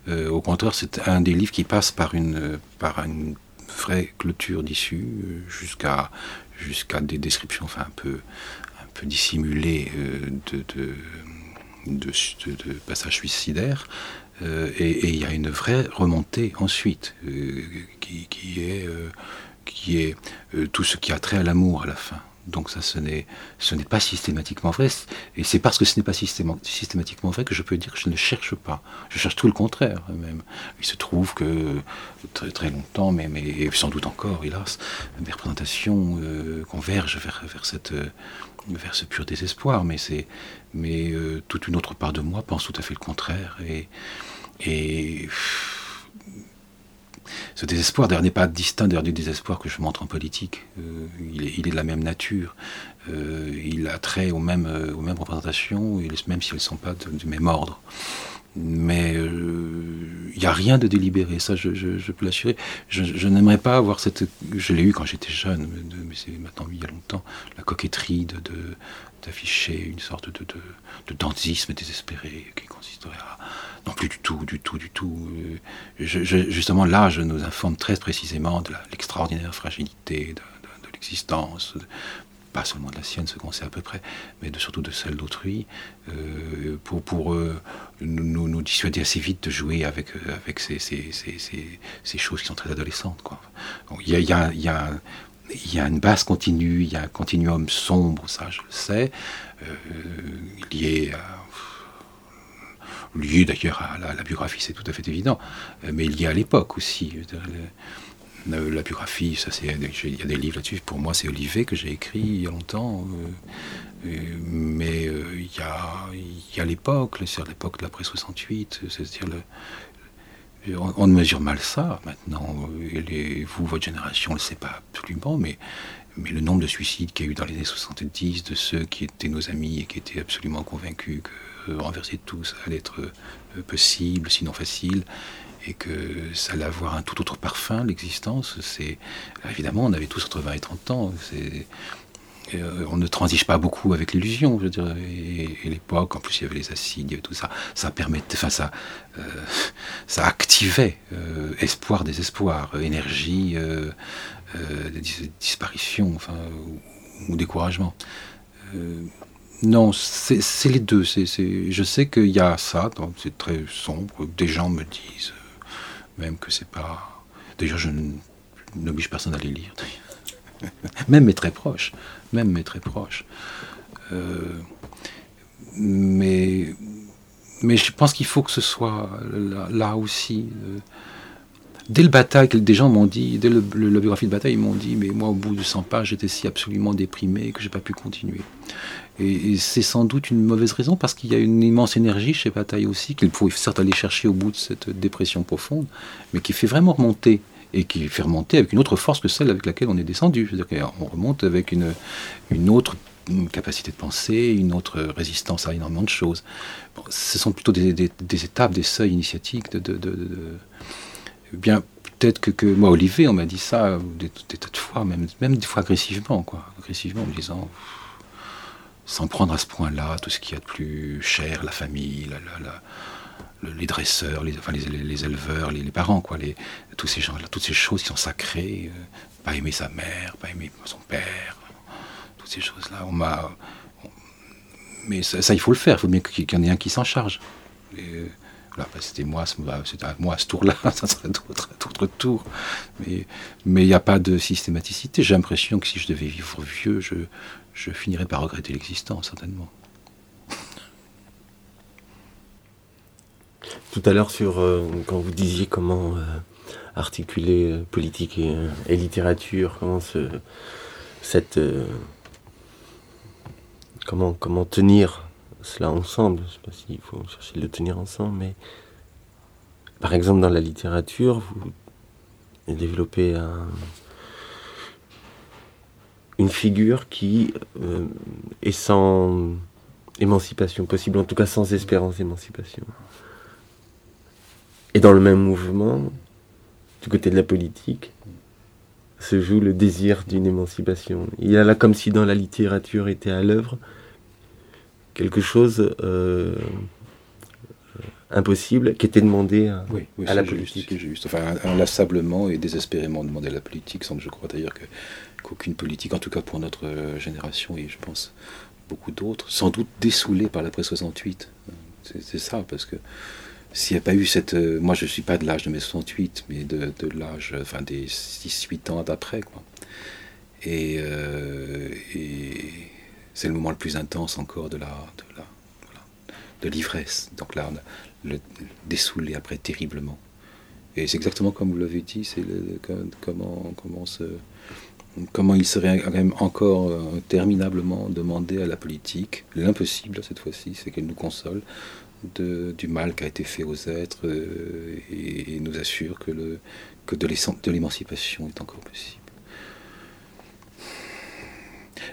Euh, au contraire, c'est un des livres qui passe par une, par une vraie clôture d'issues jusqu'à jusqu'à des descriptions enfin, un, peu, un peu dissimulées euh, de, de, de, passages suicidaires. Et il y a une vraie remontée ensuite est qui est euh, tout ce qui a trait à l'amour à la fin. Donc ça, ce n'est, pas systématiquement vrai. Et c'est parce que ce n'est pas systématiquement vrai que je peux dire que je ne cherche pas. Je cherche tout le contraire même. Il se trouve que très, longtemps, mais, sans doute encore, hélas, mes représentations euh, convergent vers, vers, euh, vers ce pur désespoir. Mais, mais toute une autre part de moi pense tout à fait le contraire. Et ce désespoir, d'ailleurs, n'est pas distinct du désespoir que je montre en politique. Euh, il, est, de la même nature. Euh, il a trait aux mêmes, euh, aux mêmes représentations, même si elles ne sont pas du même ordre. Mais il n'y a rien de délibéré, ça je, peux l'assurer. Je, n'aimerais pas avoir cette... Je l'ai eu quand j'étais jeune, mais c'est maintenant il y a longtemps, la coquetterie de, d'afficher une sorte de, de, dantisme désespéré qui consisterait à non plus du tout, du tout, du tout. Euh, justement, l'âge nous informe très précisément de l'extraordinaire fragilité de, l'existence, pas seulement de la sienne, ce qu'on sait à peu près, mais surtout de celle d'autrui, euh, pour, euh, nous, dissuader assez vite de jouer avec, avec ces, choses qui sont très adolescentes. Il y a, une base continue, il y a un continuum sombre, ça je le sais, lié à lié d'ailleurs à la, biographie, c'est tout à fait évident, euh, mais lié à l'époque aussi. La, biographie, ça c'est, il y a des livres là-dessus. Pour moi, c'est Olivet que j'ai écrit il y a longtemps. Euh, euh, mais il y a, l'époque, c'est l'époque de l'après 68, c'est-à-dire on, mesure mal ça maintenant. Les, vous, votre génération, ne le sait pas absolument, mais, mais le nombre de suicides qu'il y a eu dans les années 70 de ceux qui étaient nos amis et qui étaient absolument convaincus que renverser tout, ça allait être euh, possible, sinon facile, et que ça allait avoir un tout autre parfum, l'existence. C'est Évidemment, on avait tous entre 20 et 30 ans. Euh, on ne transige pas beaucoup avec l'illusion, je veux dire, et, l'époque, en plus il y avait les acides, il y avait tout ça, ça permettait, enfin ça, euh, ça activait espoir, désespoir, énergie, disparition, enfin, ou, ou découragement. Non, c'est les deux. je sais qu'il y a ça, c'est très sombre. Des gens me disent euh, même que c'est pas. Déjà, je n'oblige personne à les lire. (laughs) même mes très proches. Même mes très proches. Euh, mais, mais je pense qu'il faut que ce soit là, aussi. Euh, dès le bataille, des gens m'ont dit, dès le, la biographie de bataille, ils m'ont dit, mais moi, au bout de 100 pages, j'étais si absolument déprimé que j'ai pas pu continuer. Et, c'est sans doute une mauvaise raison parce qu'il y a une immense énergie chez Bataille aussi, qu'il faut certes aller chercher au bout de cette dépression profonde, mais qui fait vraiment remonter et qui fait remonter avec une autre force que celle avec laquelle on est descendu. C'est-à-dire qu'on remonte avec une, autre capacité de penser, une autre résistance à énormément de choses. ce sont plutôt des, étapes, des seuils initiatiques de, bien peut-être que, que, moi Olivier on m'a dit ça des, tas de fois même même des fois agressivement quoi agressivement en me disant sans prendre à ce point-là tout ce qu'il y a de plus cher, la famille, les dresseurs, les, éleveurs, les, parents, tous ces gens toutes ces choses qui sont sacrées, euh, pas aimer sa mère, pas aimer son père, toutes ces choses-là. Mais ça, il faut le faire. Il faut bien qu'il y en ait un qui s'en charge. Et, bah, c'était à moi à ce tour-là, (laughs) ça serait d'autres tours. Mais il n'y a pas de systématicité. J'ai l'impression que si je devais vivre vieux, je, je finirai par regretter l'existence, certainement. Tout à l'heure, sur euh, quand vous disiez comment euh, articuler euh, politique et, littérature, comment cette comment comment tenir cela ensemble. Je ne sais pas s'il faut chercher de le tenir ensemble, mais par exemple dans la littérature, vous développez un, une figure qui euh, est sans émancipation possible, en tout cas sans espérance d'émancipation. Et dans le même mouvement, du côté de la politique, se joue le désir d'une émancipation. Il y a là comme si dans la littérature était à l'œuvre quelque chose euh, impossible qui était demandé à, la politique. Juste, juste. Enfin, inlassablement et désespérément demandé à la politique, semble je crois d'ailleurs que qu'aucune politique, en tout cas pour notre euh, génération et je pense beaucoup d'autres, sans doute dessoulée par l'après 68. C'est ça, parce que s'il n'y a pas eu cette. Euh, moi, je ne suis pas de l'âge de mai 68, mais de, l'âge, enfin des 6-8 ans d'après, euh, et c'est le moment le plus intense encore de la. De, la, de l'ivresse. Donc là, le, dessoulé après terriblement. Et c'est exactement comme vous l'avez dit, c'est comment, comment se comment il serait quand même encore euh, terminablement demandé à la politique, l'impossible cette fois-ci, c'est qu'elle nous console du mal qui a été fait aux êtres euh, et, nous assure que, de l'émancipation est encore possible.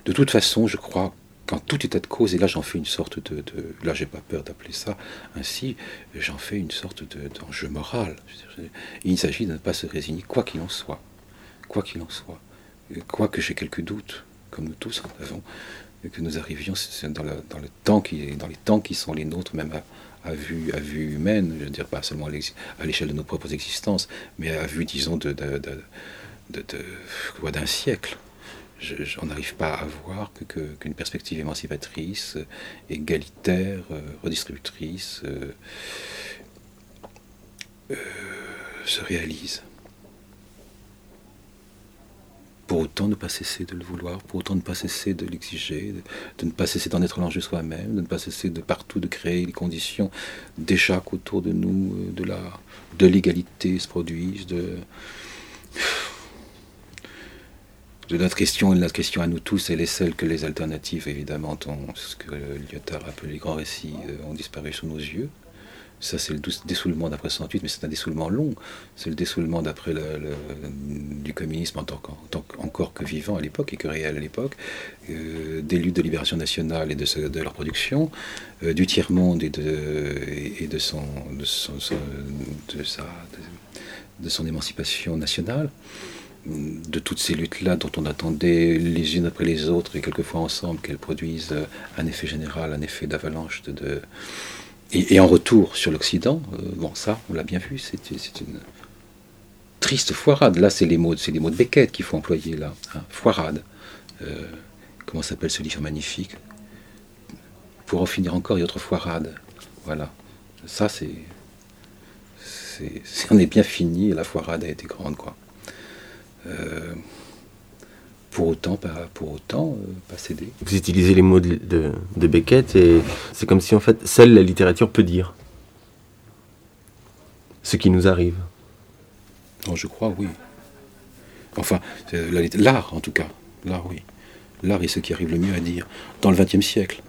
De toute façon, je crois qu'en tout état de cause, et là j'en fais une sorte de, de là j'ai pas peur d'appeler ça ainsi, j'en fais une sorte d'enjeu moral. Il s'agit de ne pas se résigner, quoi qu'il en soit, quoi qu'il en soit quoique j'ai quelques doutes, comme nous tous en avons, que nous arrivions dans, le, temps dans les temps qui sont les nôtres, même à, vue, humaine, je veux dire pas seulement à l'échelle de nos propres existences, mais à vue, disons, de, de, d'un siècle. on n'arrive pas à voir qu'une perspective émancipatrice, égalitaire, euh, redistributrice euh, euh, se réalise pour autant ne pas cesser de le vouloir, pour autant ne pas cesser de l'exiger, de, ne pas cesser d'en être l'enjeu soi-même, de ne pas cesser de partout de créer les conditions déjà qu'autour de nous euh, de la de l'égalité se produisent, de notre question, et notre question à nous tous, elle est celle que les alternatives, évidemment, ont, ce que Lyotard appelé les grands récits, euh, ont disparu sous nos yeux. Ça, c'est le dessoulement d'après 68, mais c'est un dessoulement long. C'est le dessoulement d'après le, du communisme en tant, encore que vivant à l'époque et que réel à l'époque, euh, des luttes de libération nationale et de, de leur production, euh, du tiers-monde et de, et de, son, de, son, de, sa, de, son émancipation nationale de toutes ces luttes-là dont on attendait les unes après les autres et quelquefois ensemble qu'elles produisent un effet général, un effet d'avalanche de, et, en retour sur l'Occident, euh, bon ça, on l'a bien vu, c'est une triste foirade. Là, c'est les mots, c'est les mots de Beckett qu'il faut employer là. Hein, foirade. Euh, comment s'appelle ce livre magnifique? Pour en finir encore, a autre foirade. Voilà. Ça, c'est, c'est, (laughs) on est bien fini et la foirade a été grande, quoi. Euh, pour autant pas, pour autant, euh, pas céder. Vous utilisez les mots de, de, Beckett et c'est comme si en fait seule la littérature peut dire ce qui nous arrive. Non, je crois, oui. Enfin, l'art en tout cas. L'art, oui. L'art est ce qui arrive le mieux à dire dans le XXe siècle.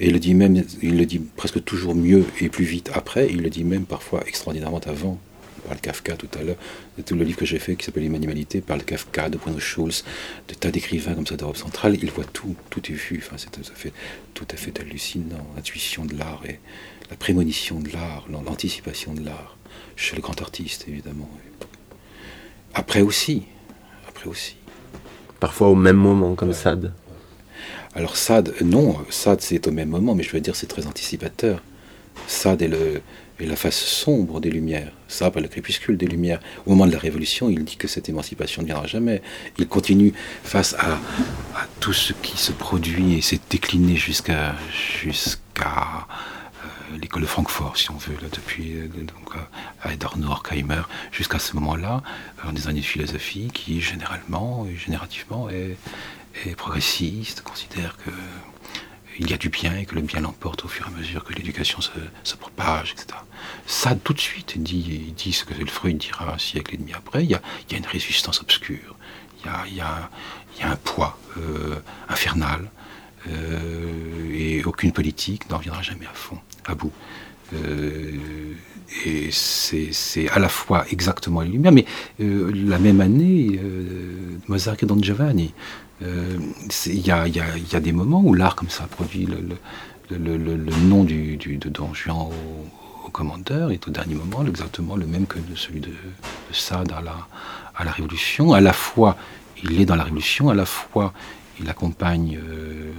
Et il le dit même, il le dit presque toujours mieux et plus vite après, il le dit même parfois extraordinairement avant parle Kafka tout à l'heure, tout le livre que j'ai fait qui s'appelle L'humanité parle Kafka, de Bruno Schulz, de tas d'écrivains comme ça d'Europe centrale, il voit tout, tout est vu, enfin, c'est tout à fait, tout à fait hallucinant, l'intuition de l'art et la prémonition de l'art, l'anticipation de l'art, chez le grand artiste évidemment. Après aussi, après aussi. Parfois au même moment, comme Sade. Alors Sade, non, Sade c'est au même moment, mais je veux dire c'est très anticipateur. Sade est le, et la face sombre des Lumières. Ça, après le crépuscule des Lumières. Au moment de la Révolution, il dit que cette émancipation ne viendra jamais. Il continue face à, tout ce qui se produit et s'est décliné jusqu'à euh, l'école de Francfort, si on veut, là, depuis euh, donc, à Adorno, Horkheimer, jusqu'à ce moment-là, en des années de philosophie qui, généralement et générativement, est progressiste, considère que il y a du bien et que le bien l'emporte au fur et à mesure que l'éducation se, propage, etc. Ça, tout de suite, il dit, dit ce que le Freud dira un siècle et demi après, il y a, une résistance obscure, il y a, un poids euh, infernal et aucune politique n'en viendra jamais à fond, à bout. et c'est à la fois exactement les lumières, mais la même année, Mozart et Don Giovanni. Il y, a, des moments où l'art comme ça produit le, nom du, de Don Juan au, commandeur est au dernier moment exactement le même que celui de, Sade à la, à Révolution. À la fois, il est dans la Révolution, à la fois, il accompagne, euh,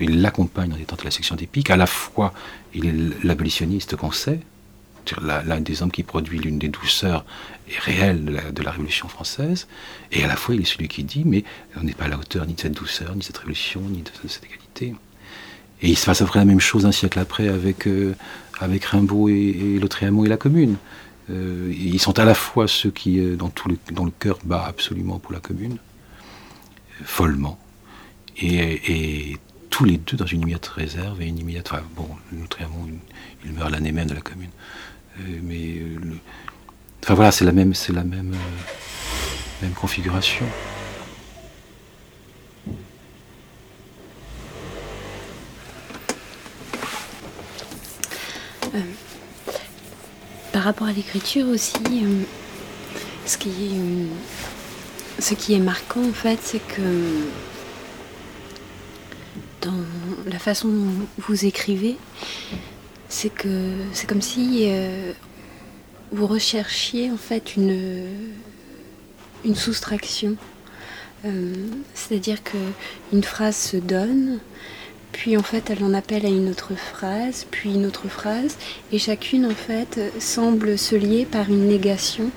il l'accompagne en étant de la section d'épique, à la fois, il est l'abolitionniste qu'on sait, l'un des hommes qui produit l'une des douceurs réelles de la, Révolution française, et à la fois il est celui qui dit, mais on n'est pas à la hauteur ni de cette douceur, ni de cette révolution, ni de, cette égalité. Et il se passe après la même chose un siècle après avec, euh, Rimbaud et, et Lautréamont et la Commune. Euh, ils sont à la fois ceux qui, euh, dans, le, cœur, bat absolument pour la Commune, follement, et, tous les deux dans une immédiate réserve et une immédiate. Enfin, bon, Lautréamont, il, meurt l'année même de la Commune. Euh, mais le, enfin voilà, c'est la même, c'est la même, euh, même configuration. Euh, par rapport à l'écriture aussi, ce qui ce qui est marquant en fait, c'est que dans la façon dont vous écrivez, c'est que c'est comme si euh, vous recherchiez en fait une, une soustraction. Euh, c'est-à-dire que une phrase se donne, puis en fait elle en appelle à une autre phrase, puis une autre phrase, et chacune en fait semble se lier par une négation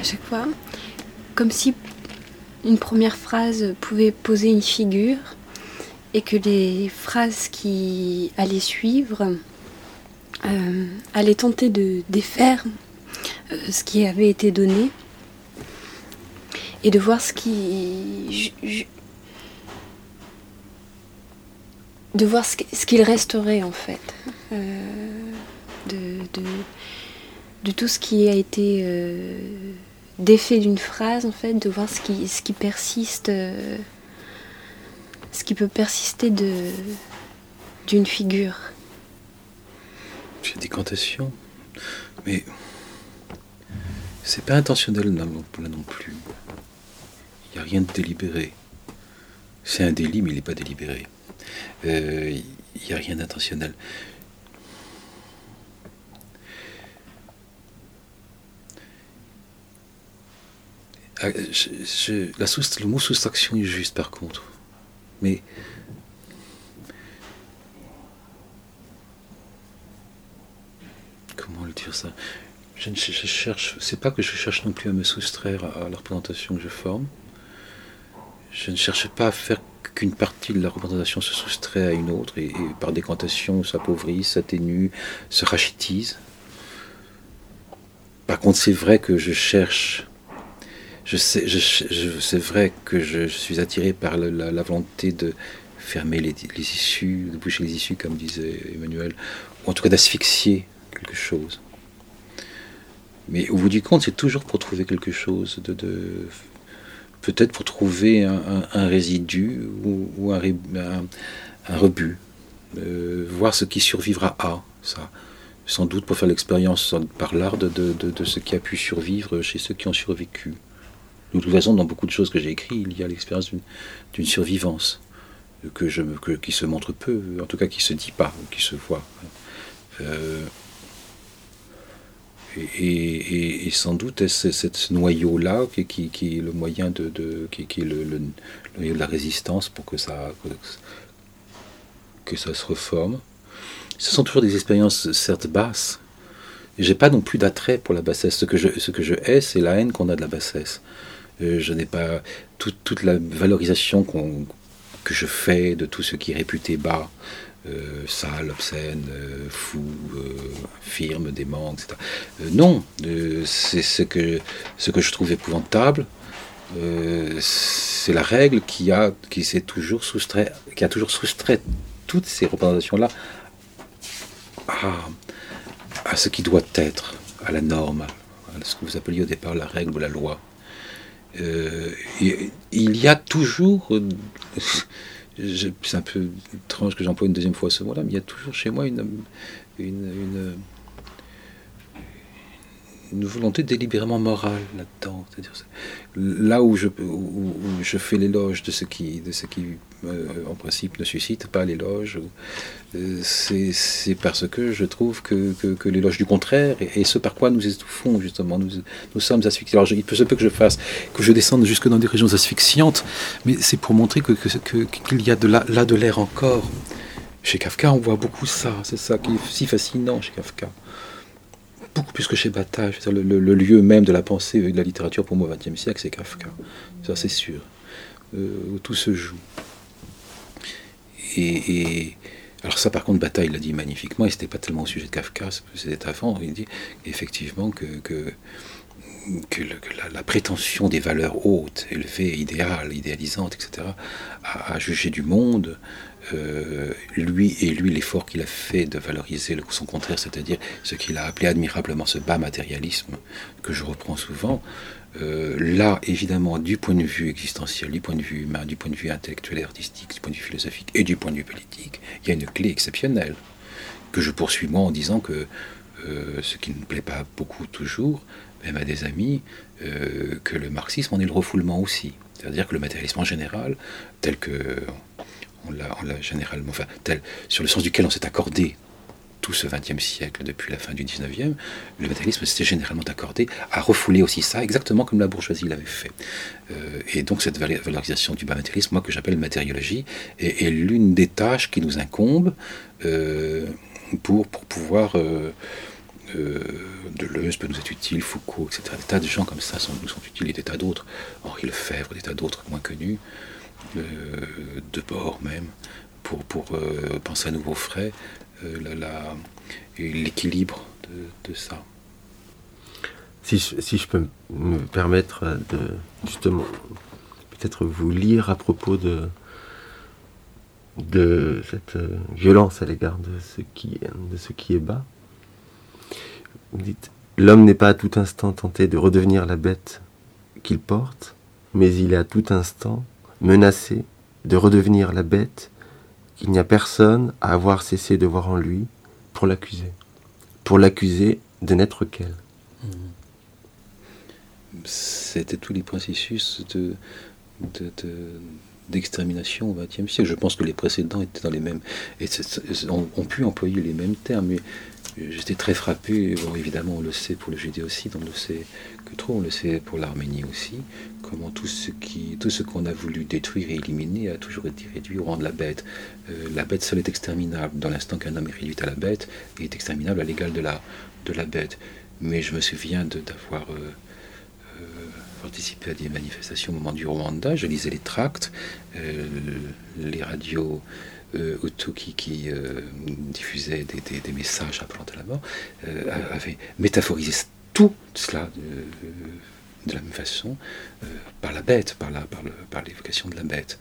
à chaque fois, comme si une première phrase pouvait poser une figure et que les phrases qui allaient suivre euh, aller tenter de défaire euh, ce qui avait été donné et de voir ce qui. de voir ce qu'il resterait en fait. Euh, de, de, tout ce qui a été défait d'une phrase en fait, de voir ce qui, ce qui persiste. ce qui peut persister de d'une figure. J'ai décantation. Mais c'est pas intentionnel non plus. Il n'y a rien de délibéré. C'est un délit, mais il n'est pas délibéré. Euh, il n'y a rien d'intentionnel. Ah, la le mot soustraction est juste par contre. Mais comment le dire ça je, ne cherche, c'est pas que je cherche non plus à me soustraire à, la représentation que je forme. Je ne cherche pas à faire qu'une partie de la représentation se soustrait à une autre et, par décantation s'appauvrit, s'atténue, se rachitise. Par contre, c'est vrai que je cherche. Je sais, c'est vrai que je, suis attiré par la, volonté de fermer les, les, issues, de boucher les issues, comme disait Emmanuel, ou en tout cas d'asphyxier quelque chose. Mais au bout du compte, c'est toujours pour trouver quelque chose de, peut-être pour trouver un, résidu ou, un, rebut, euh, voir ce qui survivra à ça. Sans doute pour faire l'expérience par l'art de, de, ce qui a pu survivre chez ceux qui ont survécu. De toute façon, dans beaucoup de choses que j'ai écrites, il y a l'expérience d'une survivance que je, que, qui se montre peu, en tout cas qui se dit pas, qui se voit. Euh, et, sans doute c'est ce noyau-là qui, est le moyen de, de qui, est le, noyau de la résistance pour que ça, que ça se reforme? Ce sont toujours des expériences certes basses. J'ai pas non plus d'attrait pour la bassesse. Ce que je, ce que je hais, c'est la haine qu'on a de la bassesse. Euh, je n'ai pas toute, la valorisation que je fais de tout ce qui est réputé bas. Euh, sale, obscène, euh, fou, euh, firme, dément, etc. non, c'est ce que, ce que je trouve épouvantable. c'est la règle qui a, qui s'est toujours soustrait, qui a toujours soustrait toutes ces représentations-là à, à, ce qui doit être, à la norme, à ce que vous appeliez au départ la règle ou la loi. il y a toujours c'est un peu étrange que j'emploie une deuxième fois ce mot-là, mais il y a toujours chez moi une, volonté délibérément morale là-dedans. C'est-à-dire là où je, où, je fais l'éloge de ce qui, de ce qui euh, en principe, ne suscite pas l'éloge, euh, c'est parce que je trouve que, que, l'éloge du contraire est, ce par quoi nous étouffons, justement. Nous, nous sommes asphyxiés. Alors, il peut se peut que je fasse, que je descende jusque dans des régions asphyxiantes, mais c'est pour montrer qu'il que, qu'il y a de là, là de l'air encore. Chez Kafka, on voit beaucoup ça. C'est ça qui est si fascinant chez Kafka beaucoup plus que chez Bataille. Le, lieu même de la pensée et de la littérature pour moi au XXe siècle, c'est Kafka. Ça, c'est sûr. Euh, où tout se joue. Et, alors ça, par contre, Bataille l'a dit magnifiquement, et c'était pas tellement au sujet de Kafka, c'était avant. Il dit effectivement que, que, la, prétention des valeurs hautes, élevées, idéales, idéalisantes, etc., à, juger du monde, euh, lui et lui l'effort qu'il a fait de valoriser le, son contraire, c'est-à-dire ce qu'il a appelé admirablement ce bas matérialisme que je reprends souvent. Euh, là, évidemment, du point de vue existentiel, du point de vue humain, du point de vue intellectuel et artistique, du point de vue philosophique et du point de vue politique, il y a une clé exceptionnelle que je poursuis moi en disant que euh, ce qui ne me plaît pas beaucoup toujours, même à des amis, que le marxisme en est le refoulement aussi. C'est-à-dire que le matérialisme en général, tel que on l'a généralement, enfin, tel, sur le sens duquel on s'est accordé tout ce XXe siècle, depuis la fin du XIXe, le matérialisme s'était généralement accordé à refouler aussi ça, exactement comme la bourgeoisie l'avait fait. Euh, et donc cette valorisation du bas matérialisme, moi que j'appelle matériologie, est, l'une des tâches qui nous incombe euh, pour, pour pouvoir... Euh, Deleuze peut nous être utile, Foucault, etc. Des tas de gens comme ça nous sont utiles, et des tas d'autres, Henri Lefebvre, des tas d'autres moins connus. Euh, de bord même, pour, euh, penser à nouveau frais, euh, l'équilibre de, ça. Si je, peux me permettre de justement peut-être vous lire à propos de, cette violence à l'égard de ce qui est bas. Vous dites, l'homme n'est pas à tout instant tenté de redevenir la bête qu'il porte, mais il est à tout instant menacé de redevenir la bête qu'il n'y a personne à avoir cessé de voir en lui pour l'accuser. Pour l'accuser de n'être qu'elle. C'était tous les processus de, d'extermination au XXe siècle. Je pense que les précédents étaient dans les mêmes, et ont, pu employer les mêmes termes. J'étais très frappé, bon, évidemment on le sait pour le génocide, on le sait que trop, on le sait pour l'Arménie aussi, comment tout ce qu'on a voulu détruire et éliminer a toujours été réduit au rang de la bête. Euh, la bête seule est exterminable, dans l'instant qu'un homme est réduit à la bête, il est exterminable à l'égal de la, de la bête. Mais je me souviens d'avoir euh, euh, participé à des manifestations au moment du Rwanda, je lisais les tracts, les radios euh, qui, qui euh, diffusait des, messages appelant à la mort, euh, avait métaphorisé tout cela de, la même façon euh, par la bête, par, la, par, par l'évocation de la bête,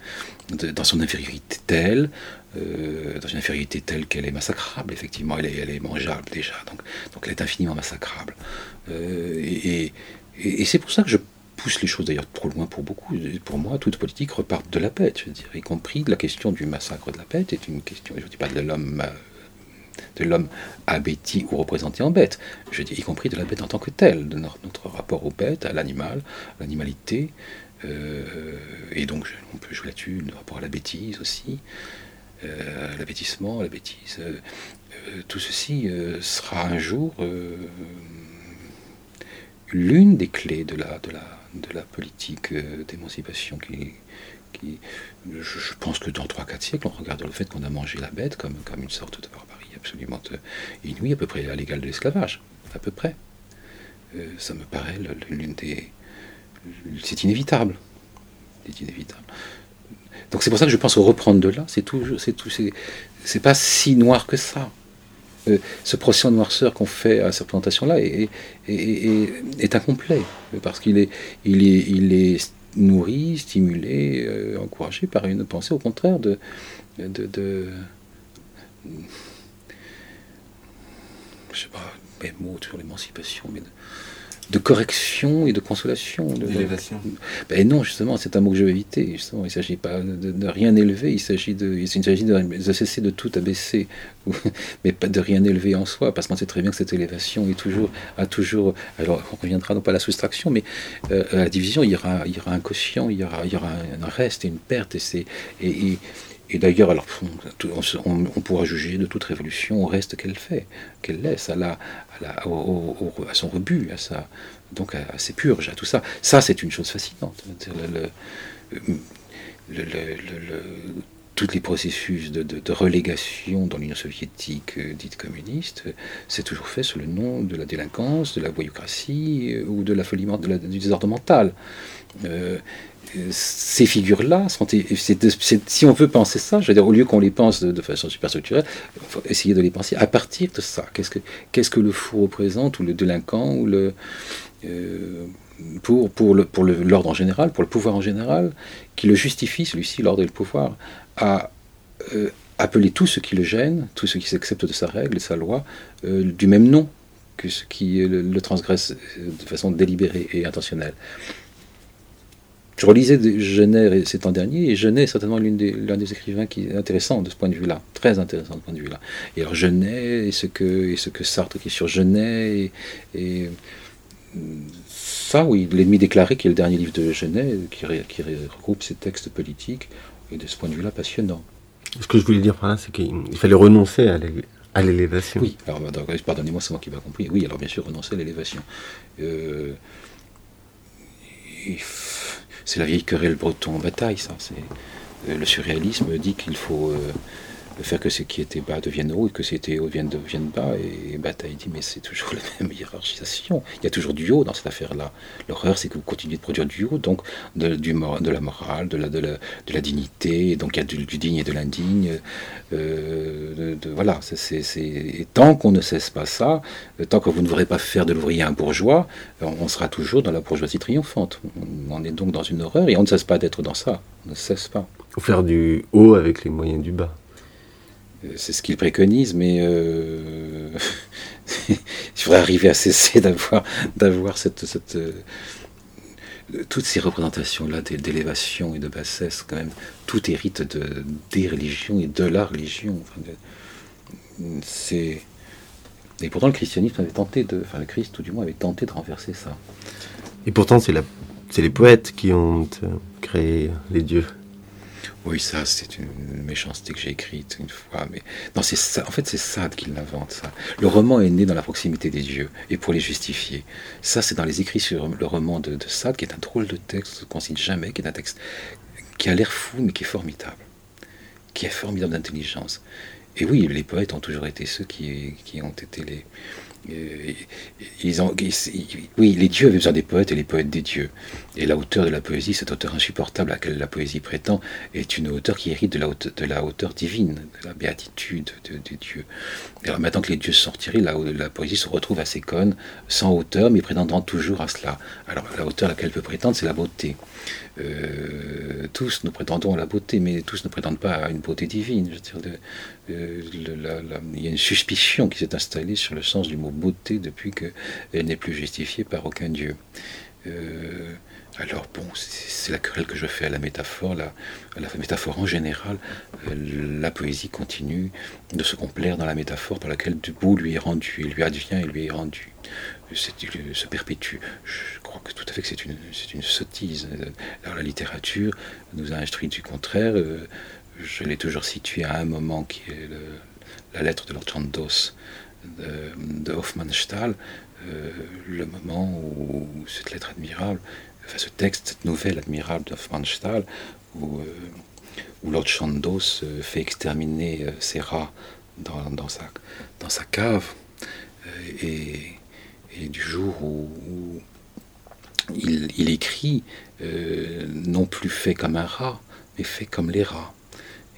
dans son infériorité telle, dans une infériorité telle qu'elle est massacrable, effectivement, elle est, elle est mangeable déjà, donc, donc elle est infiniment massacrable. et, et c'est pour ça que je pousse les choses d'ailleurs trop loin pour beaucoup. Pour moi, toute politique repart de la bête, dire, y compris la question du massacre de la bête est une question, je ne dis pas de l'homme de l'homme abéti ou représenté en bête, je dis y compris de la bête en tant que telle, de notre, rapport aux bêtes, à l'animal, l'animalité, euh, et donc on peut jouer là-dessus, le rapport à la bêtise aussi, euh, l'abêtissement, la bêtise. Euh, tout ceci sera un jour l'une des clés de de la, de la politique euh, d'émancipation qui, je, pense que dans 3-4 siècles, on regarde le fait qu'on a mangé la bête comme, comme une sorte de barbarie absolument euh, inouïe, à peu près à l'égal de l'esclavage, à peu près. Euh, ça me paraît l'une des... C'est inévitable. C'est inévitable. Donc c'est pour ça que je pense au reprendre de là, c'est tout, c'est tout, c'est pas si noir que ça. Euh, ce procès en noirceur qu'on fait à cette présentation-là est, incomplet, parce qu'il est, il est, il est nourri, stimulé, euh, encouragé par une pensée au contraire de... de, de je sais pas, mes mots sur l'émancipation, mais de correction et de consolation. D'élévation. Ben non, justement, c'est un mot que je vais éviter. Justement, il ne s'agit pas de, rien élever, il s'agit de, il s'agit de, cesser de tout abaisser, (laughs) mais pas de rien élever en soi, parce qu'on sait très bien que cette élévation est toujours, a toujours. Alors, on reviendra non pas à la soustraction, mais euh, à la division, il y aura, il y aura un quotient, il y aura, il y aura un, reste et une perte, et c'est et, et d'ailleurs, alors, on, pourra juger de toute révolution au reste qu'elle fait, qu'elle laisse à, la, à, son rebut, à sa, donc à, ses purges, à tout ça. Ça, c'est une chose fascinante. Le, tous les processus de, relégation dans l'Union soviétique euh, dite communiste, c'est toujours fait sous le nom de la délinquance, de la voyoucratie euh, ou de la folie, du désordre mental. Euh, ces figures-là sont. si on veut penser ça, je veux dire, au lieu qu'on les pense de, façon superstructurelle, il faut essayer de les penser à partir de ça. Qu'est-ce que, le fou représente, ou le délinquant, ou le. Euh, pour, l'ordre en général, pour le pouvoir en général, qui le justifie, celui-ci, l'ordre et le pouvoir, à euh, appeler tout ce qui le gêne, tout ce qui s'accepte de sa règle et de sa loi, euh, du même nom que ce qui le, le transgresse de façon délibérée et intentionnelle. Je relisais Genet ces temps derniers, et Genet est certainement l'un des, des, écrivains qui est intéressant de ce point de vue-là, très intéressant de ce point de vue-là. Et alors Genet, et ce que, et ce que Sartre qui est sur Genet, et, ça, oui, L'ennemi déclaré, qui est le dernier livre de Genet, qui, qui regroupe ses textes politiques, et de ce point de vue-là passionnant. Ce que je voulais dire par là, c'est qu'il fallait renoncer à l'élévation. Oui, alors pardonnez-moi, c'est moi qui n'ai pas compris. Oui, alors bien sûr, renoncer à l'élévation. Euh, c'est la vieille querelle breton en bataille, ça. Euh, le surréalisme dit qu'il faut euh, faire que ce qui était bas devienne haut et que ce qui était haut devienne, bas. Et Bataille dit, mais c'est toujours (laughs) la même hiérarchisation. Il y a toujours du haut dans cette affaire-là. L'horreur, c'est que vous continuez de produire du haut, donc de, du, de la morale, de la, de la, de la dignité, donc il y a du, digne et de l'indigne. Euh, de, voilà, c'est, tant qu'on ne cesse pas ça, tant que vous ne voudrez pas faire de l'ouvrier un bourgeois, on sera toujours dans la bourgeoisie triomphante. On est donc dans une horreur et on ne cesse pas d'être dans ça. On ne cesse pas. Faire du haut avec les moyens du bas. Euh, c'est ce qu'il préconise, mais euh, (laughs) il faudrait arriver à cesser d'avoir, d'avoir cette, cette euh, toutes ces représentations-là d'élévation et de bassesse, quand même, tout hérite de, des religions et de la religion. c'est... Et pourtant, le christianisme avait tenté de. Enfin, le Christ, tout du moins, avait tenté de renverser ça. Et pourtant, c'est, la, c'est les poètes qui ont créé les dieux. Oui, ça, c'est une méchanceté que j'ai écrite une fois. Mais non, c'est. En fait, c'est Sade qui l'invente. Ça. Le roman est né dans la proximité des dieux et pour les justifier. Ça, c'est dans les écrits sur le roman de, de Sade, qui est un drôle de texte qu'on cite jamais, qui est un texte qui a l'air fou, mais qui est formidable, qui est formidable d'intelligence. Et oui, les poètes ont toujours été ceux qui, qui ont été les, euh, ils ont, oui, les dieux avaient besoin des poètes et les poètes des dieux. Et la hauteur de la poésie, cette hauteur insupportable à laquelle la poésie prétend, est une hauteur qui hérite de la hauteur, de divine, de la béatitude des dieux. Et alors maintenant que les dieux sont retirés, la, la poésie se retrouve à ses cônes, sans hauteur, mais prétendant toujours à cela. Alors la hauteur à laquelle elle peut prétendre, c'est la beauté. Euh, tous nous prétendons à la beauté, mais tous ne prétendent pas à une beauté divine. Je veux dire, euh, il y a une suspicion qui s'est installée sur le sens du mot beauté depuis qu'elle n'est plus justifiée par aucun dieu. Euh, alors bon, c'est la querelle que je fais à la métaphore, la, la métaphore en général. la poésie continue de se complaire dans la métaphore dans laquelle du bout lui est rendu, il lui advient et lui est rendu se perpétue. Je crois que tout à fait que c'est une, une sottise. Alors la littérature nous a instruit du contraire. Euh, je l'ai toujours situé à un moment qui est la lettre de Lord Chandos de, de Hofmannsthal, euh, le moment où cette lettre admirable, ce texte, cette nouvelle admirable de Hofmannsthal, où, euh, où Lord Chandos fait exterminer ses rats dans, sa, cave. et et du jour où, il, écrit, euh, non plus fait comme un rat, mais fait comme les rats.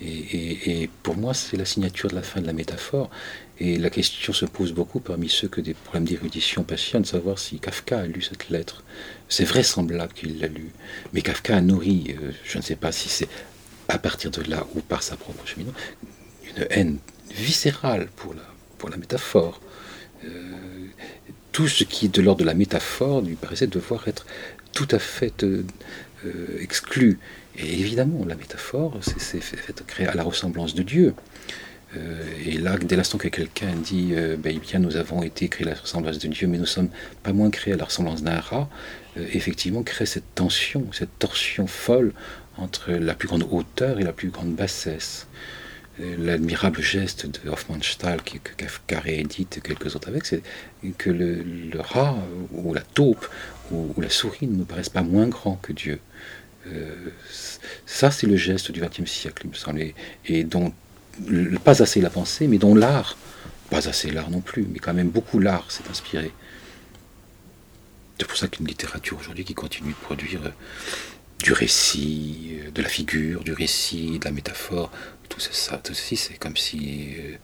Et, pour moi, c'est la signature de la fin de la métaphore. Et la question se pose beaucoup parmi ceux que des problèmes d'érudition passionnent, savoir si Kafka a lu cette lettre. C'est vraisemblable qu'il l'a lu. Mais Kafka a nourri, euh, je ne sais pas si c'est à partir de là ou par sa propre cheminée, une haine viscérale pour la, métaphore. Euh, tout ce qui est de l'ordre de la métaphore lui paraissait devoir être tout à fait euh, exclu. Et évidemment, la métaphore, c'est fait créer à la ressemblance de Dieu. Euh, et là, dès l'instant que quelqu'un dit euh, ben, bien, nous avons été créés à la ressemblance de Dieu, mais nous sommes pas moins créés à la ressemblance d'un rat, euh, effectivement, crée cette tension, cette torsion folle entre la plus grande hauteur et la plus grande bassesse. L'admirable geste de Hofmannsthal, que Kafka réédite quelques autres avec, c'est que le, rat, ou la taupe, ou, la souris ne nous paraissent pas moins grands que Dieu. ça, c'est le geste du XXe siècle, il me semble, et dont pas assez la pensée, mais dont l'art, pas assez l'art non plus, mais quand même beaucoup l'art s'est inspiré. C'est pour ça qu'une littérature aujourd'hui qui continue de produire euh, du récit, euh, de la figure, du récit, de la métaphore, tout ça, tout ceci, c'est comme si euh,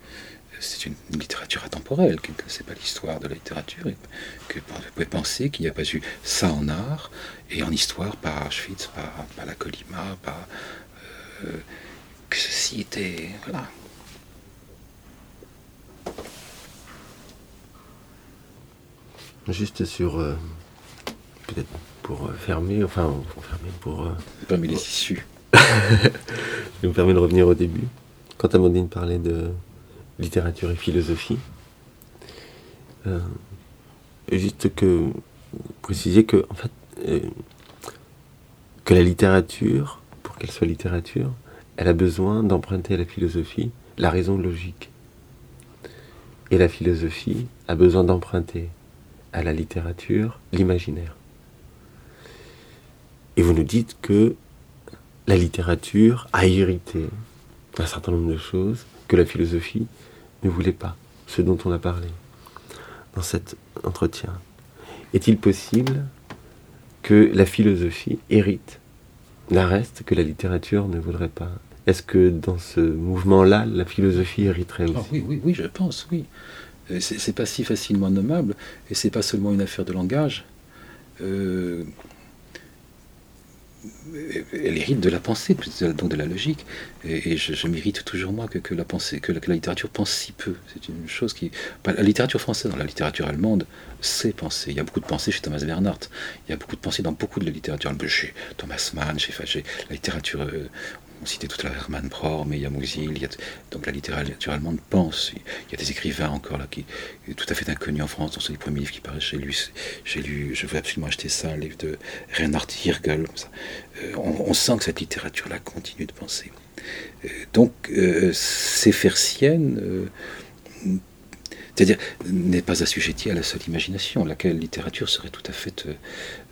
c'est une, littérature atemporelle, c'est pas l'histoire de la littérature, et que vous pouvez penser qu'il n'y a pas eu ça en art et en histoire par Auschwitz, par la Colima, par que ceci était. Voilà. Juste sur. Euh, peut-être pour euh, fermer, enfin, pour fermer, pour. Euh, fermer les issues. Je me permet de revenir au début. Quand Amandine parlait de littérature et philosophie, juste que préciser que en fait que la littérature, pour qu'elle soit littérature, elle a besoin d'emprunter à la philosophie la raison logique. Et la philosophie a besoin d'emprunter à la littérature l'imaginaire. Et vous nous dites que la littérature a hérité d'un certain nombre de choses que la philosophie ne voulait pas, ce dont on a parlé dans cet entretien. Est-il possible que la philosophie hérite d'un reste que la littérature ne voudrait pas? Est-ce que dans ce mouvement-là, la philosophie hériterait ah aussi Oui, oui, oui, je pense, oui. C'est pas si facilement nommable, et c'est pas seulement une affaire de langage. Euh, elle hérite de la pensée, donc de la logique. Et, je, m'irrite toujours moi que, la pensée, que la, littérature pense si peu. C'est une chose qui. La littérature française, dans la littérature allemande, sait penser. Il y a beaucoup de pensées chez Thomas Bernhardt. Il y a beaucoup de pensées dans beaucoup de la littérature. Chez Thomas Mann, chez, chez la littérature euh, on citait tout à l'heure Hermann Brohr, il y a donc la littérature allemande pense. Il y a des écrivains encore là qui sont tout à fait inconnus en France, dans les premiers livres qui paraissent chez lui. J'ai lu, je veux absolument acheter ça, un livre de Reinhard Hirgel. Euh, on, sent que cette littérature-là continue de penser. Euh, donc, euh, ces Fersiennes c'est-à-dire n'est pas assujetti à la seule imagination, laquelle littérature serait tout à fait euh, euh,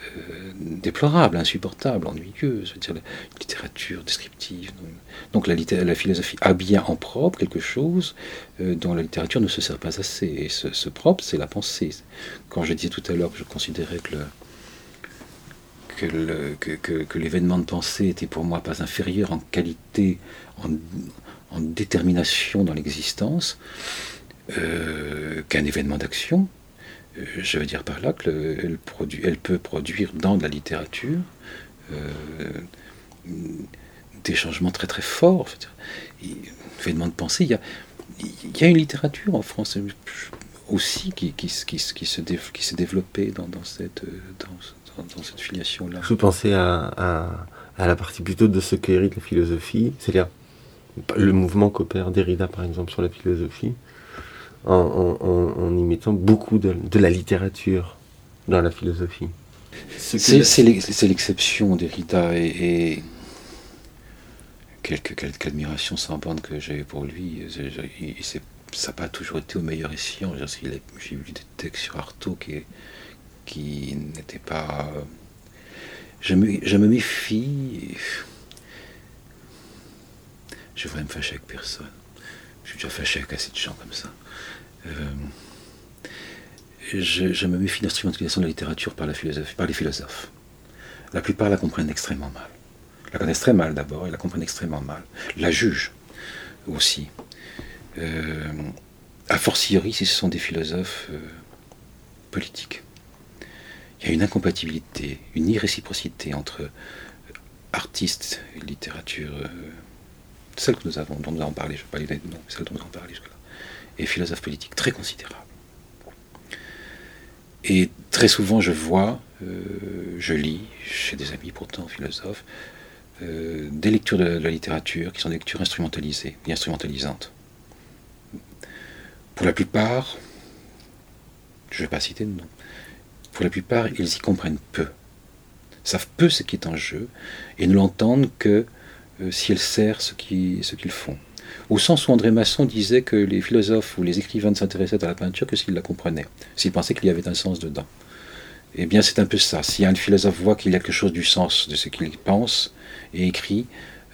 déplorable, insupportable, ennuyeuse, dire la littérature descriptive. Donc la, la, philosophie a bien en propre quelque chose euh, dont la littérature ne se sert pas assez. Et ce, propre, c'est la pensée. Quand je disais tout à l'heure que je considérais que l'événement de pensée était pour moi pas inférieur en qualité, en détermination dans l'existence, euh, qu'un événement d'action. Je veux dire par là qu'elle elle peut produire dans de la littérature euh, des changements très très forts. Événement de pensée, il y a, une littérature en France aussi qui, se, qui s'est développée dans, cette filiation-là. Je pensais à, à, à, la partie plutôt de ce qu'hérite la philosophie, c'est-à-dire le mouvement qu'opère Derrida par exemple sur la philosophie, en, y mettant beaucoup de, la littérature dans la philosophie. C'est l'exception Derrida et, et quelque, admiration sans bande que j'ai pour lui. ça n'a pas toujours été au meilleur escient. J'ai lu des textes sur Artaud qui, qui n'étaient pas. Je me, je me méfie. Je voudrais me fâcher avec personne. Je suis déjà fâché avec assez de gens comme ça. Euh, je, me méfie de de la littérature par, les philosophes. La plupart la comprennent extrêmement mal. La connaissent très mal d'abord et la comprennent extrêmement mal. La jugent aussi. Euh, a fortiori si ce sont des philosophes euh, politiques. Il y a une incompatibilité, une irréciprocité entre artistes et littérature, celle que nous avons, dont nous avons parlé, je dont nous avons parlé jusque-là et philosophe politique très considérable. Et très souvent, je vois, euh, je lis, chez des amis pourtant philosophes, euh, des lectures de, la littérature qui sont des lectures instrumentalisées et instrumentalisantes. Pour la plupart, je ne vais pas citer de nom, pour la plupart, ils y comprennent peu, savent peu ce qui est en jeu, et ne l'entendent que euh, si elle sert ce qu'ils font. Au sens où André Masson disait que les philosophes ou les écrivains ne s'intéressaient à la peinture que s'ils la comprenaient, s'ils pensaient qu'il y avait un sens dedans. Eh bien, c'est un peu ça. Si un philosophe voit qu'il y a quelque chose du sens de ce qu'il pense et écrit,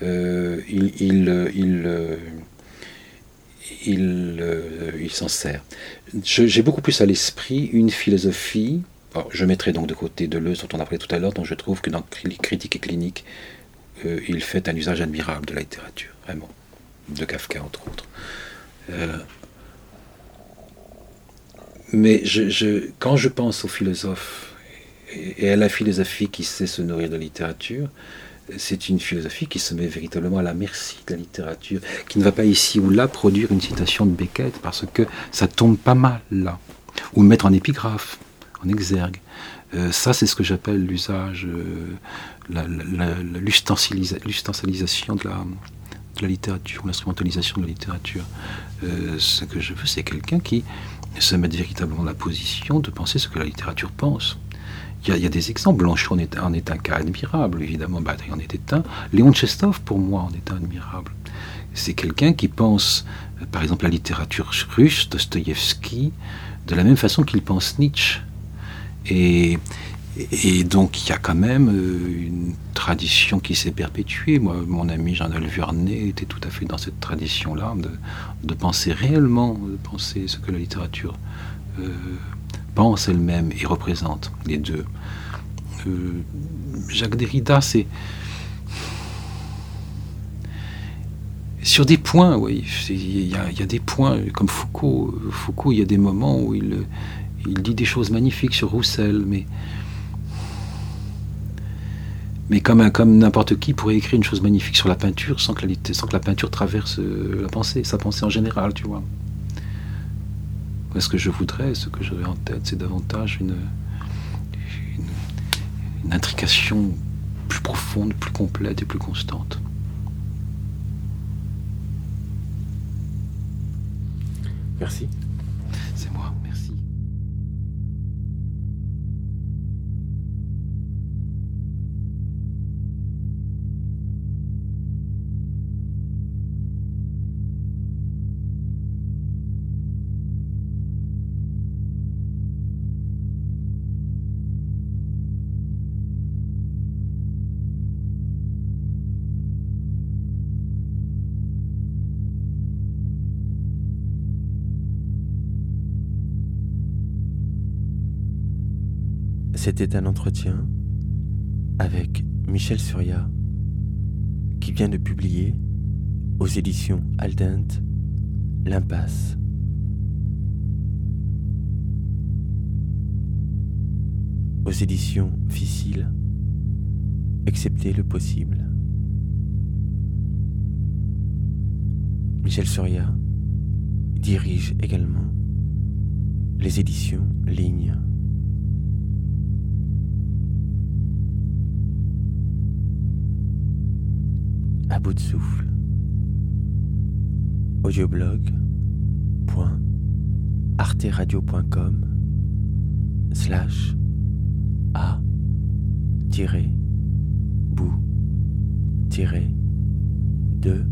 euh, il, euh, il s'en sert. J'ai beaucoup plus à l'esprit une philosophie. je mettrai donc de côté Deleuze, dont on a parlé tout à l'heure, dont je trouve que dans Critique et Clinique, euh, il fait un usage admirable de la littérature, vraiment, de Kafka entre autres. Euh, mais quand je pense aux philosophes et à la philosophie qui sait se nourrir de littérature, c'est une philosophie qui se met véritablement à la merci de la littérature, qui ne va pas ici ou là produire une citation de Beckett parce que ça tombe pas mal là, ou mettre en épigraphe, en exergue. Euh, ça, c'est ce que j'appelle l'usage, euh, l'ustensilisation de la, la littérature, l'instrumentalisation de la littérature. Euh, ce que je veux, c'est quelqu'un qui se mette véritablement dans la position de penser ce que la littérature pense. Il y, a, des exemples. Blanchot en est, un cas admirable, évidemment. Bataille en était un. Léon Tchestov, pour moi, en est un admirable. C'est quelqu'un qui pense, par exemple, la littérature russe, Dostoïevski, de la même façon qu'il pense Nietzsche. Et, donc il y a quand même euh, une tradition qui s'est perpétuée. Moi, mon ami Jean-Noël Vuarnet était tout à fait dans cette tradition-là de, penser réellement, de penser ce que la littérature euh, pense elle-même et représente les deux. Euh, Jacques Derrida, c'est sur des points, oui, il y, a des points comme Foucault. Foucault, il y a des moments où il il dit des choses magnifiques sur Roussel, mais mais comme, comme n'importe qui pourrait écrire une chose magnifique sur la peinture sans que la, sans que la peinture traverse euh, la pensée, sa pensée en général, tu vois. Ce que je voudrais, ce que j'aurais en tête, c'est davantage une, une, une intrication plus profonde, plus complète et plus constante. Merci. C'était un entretien avec Michel Surya qui vient de publier aux éditions Aldent L'Impasse. Aux éditions Ficile, excepté le possible. Michel Surya dirige également les éditions Ligne. À bout de souffle. audioblog.arteradio.com slash a bout de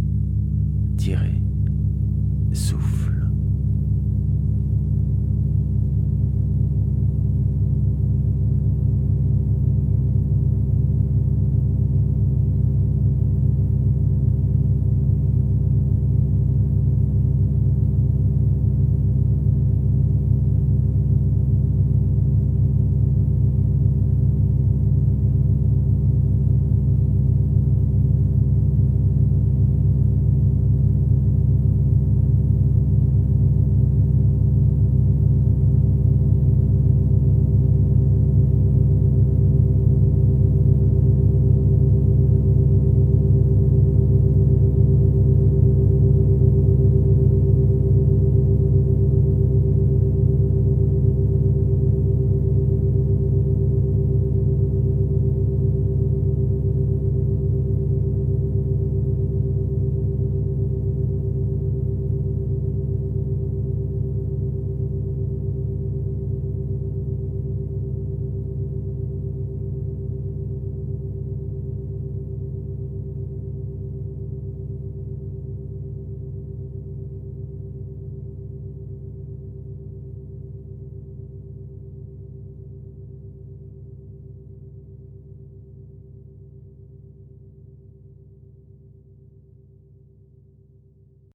souffle.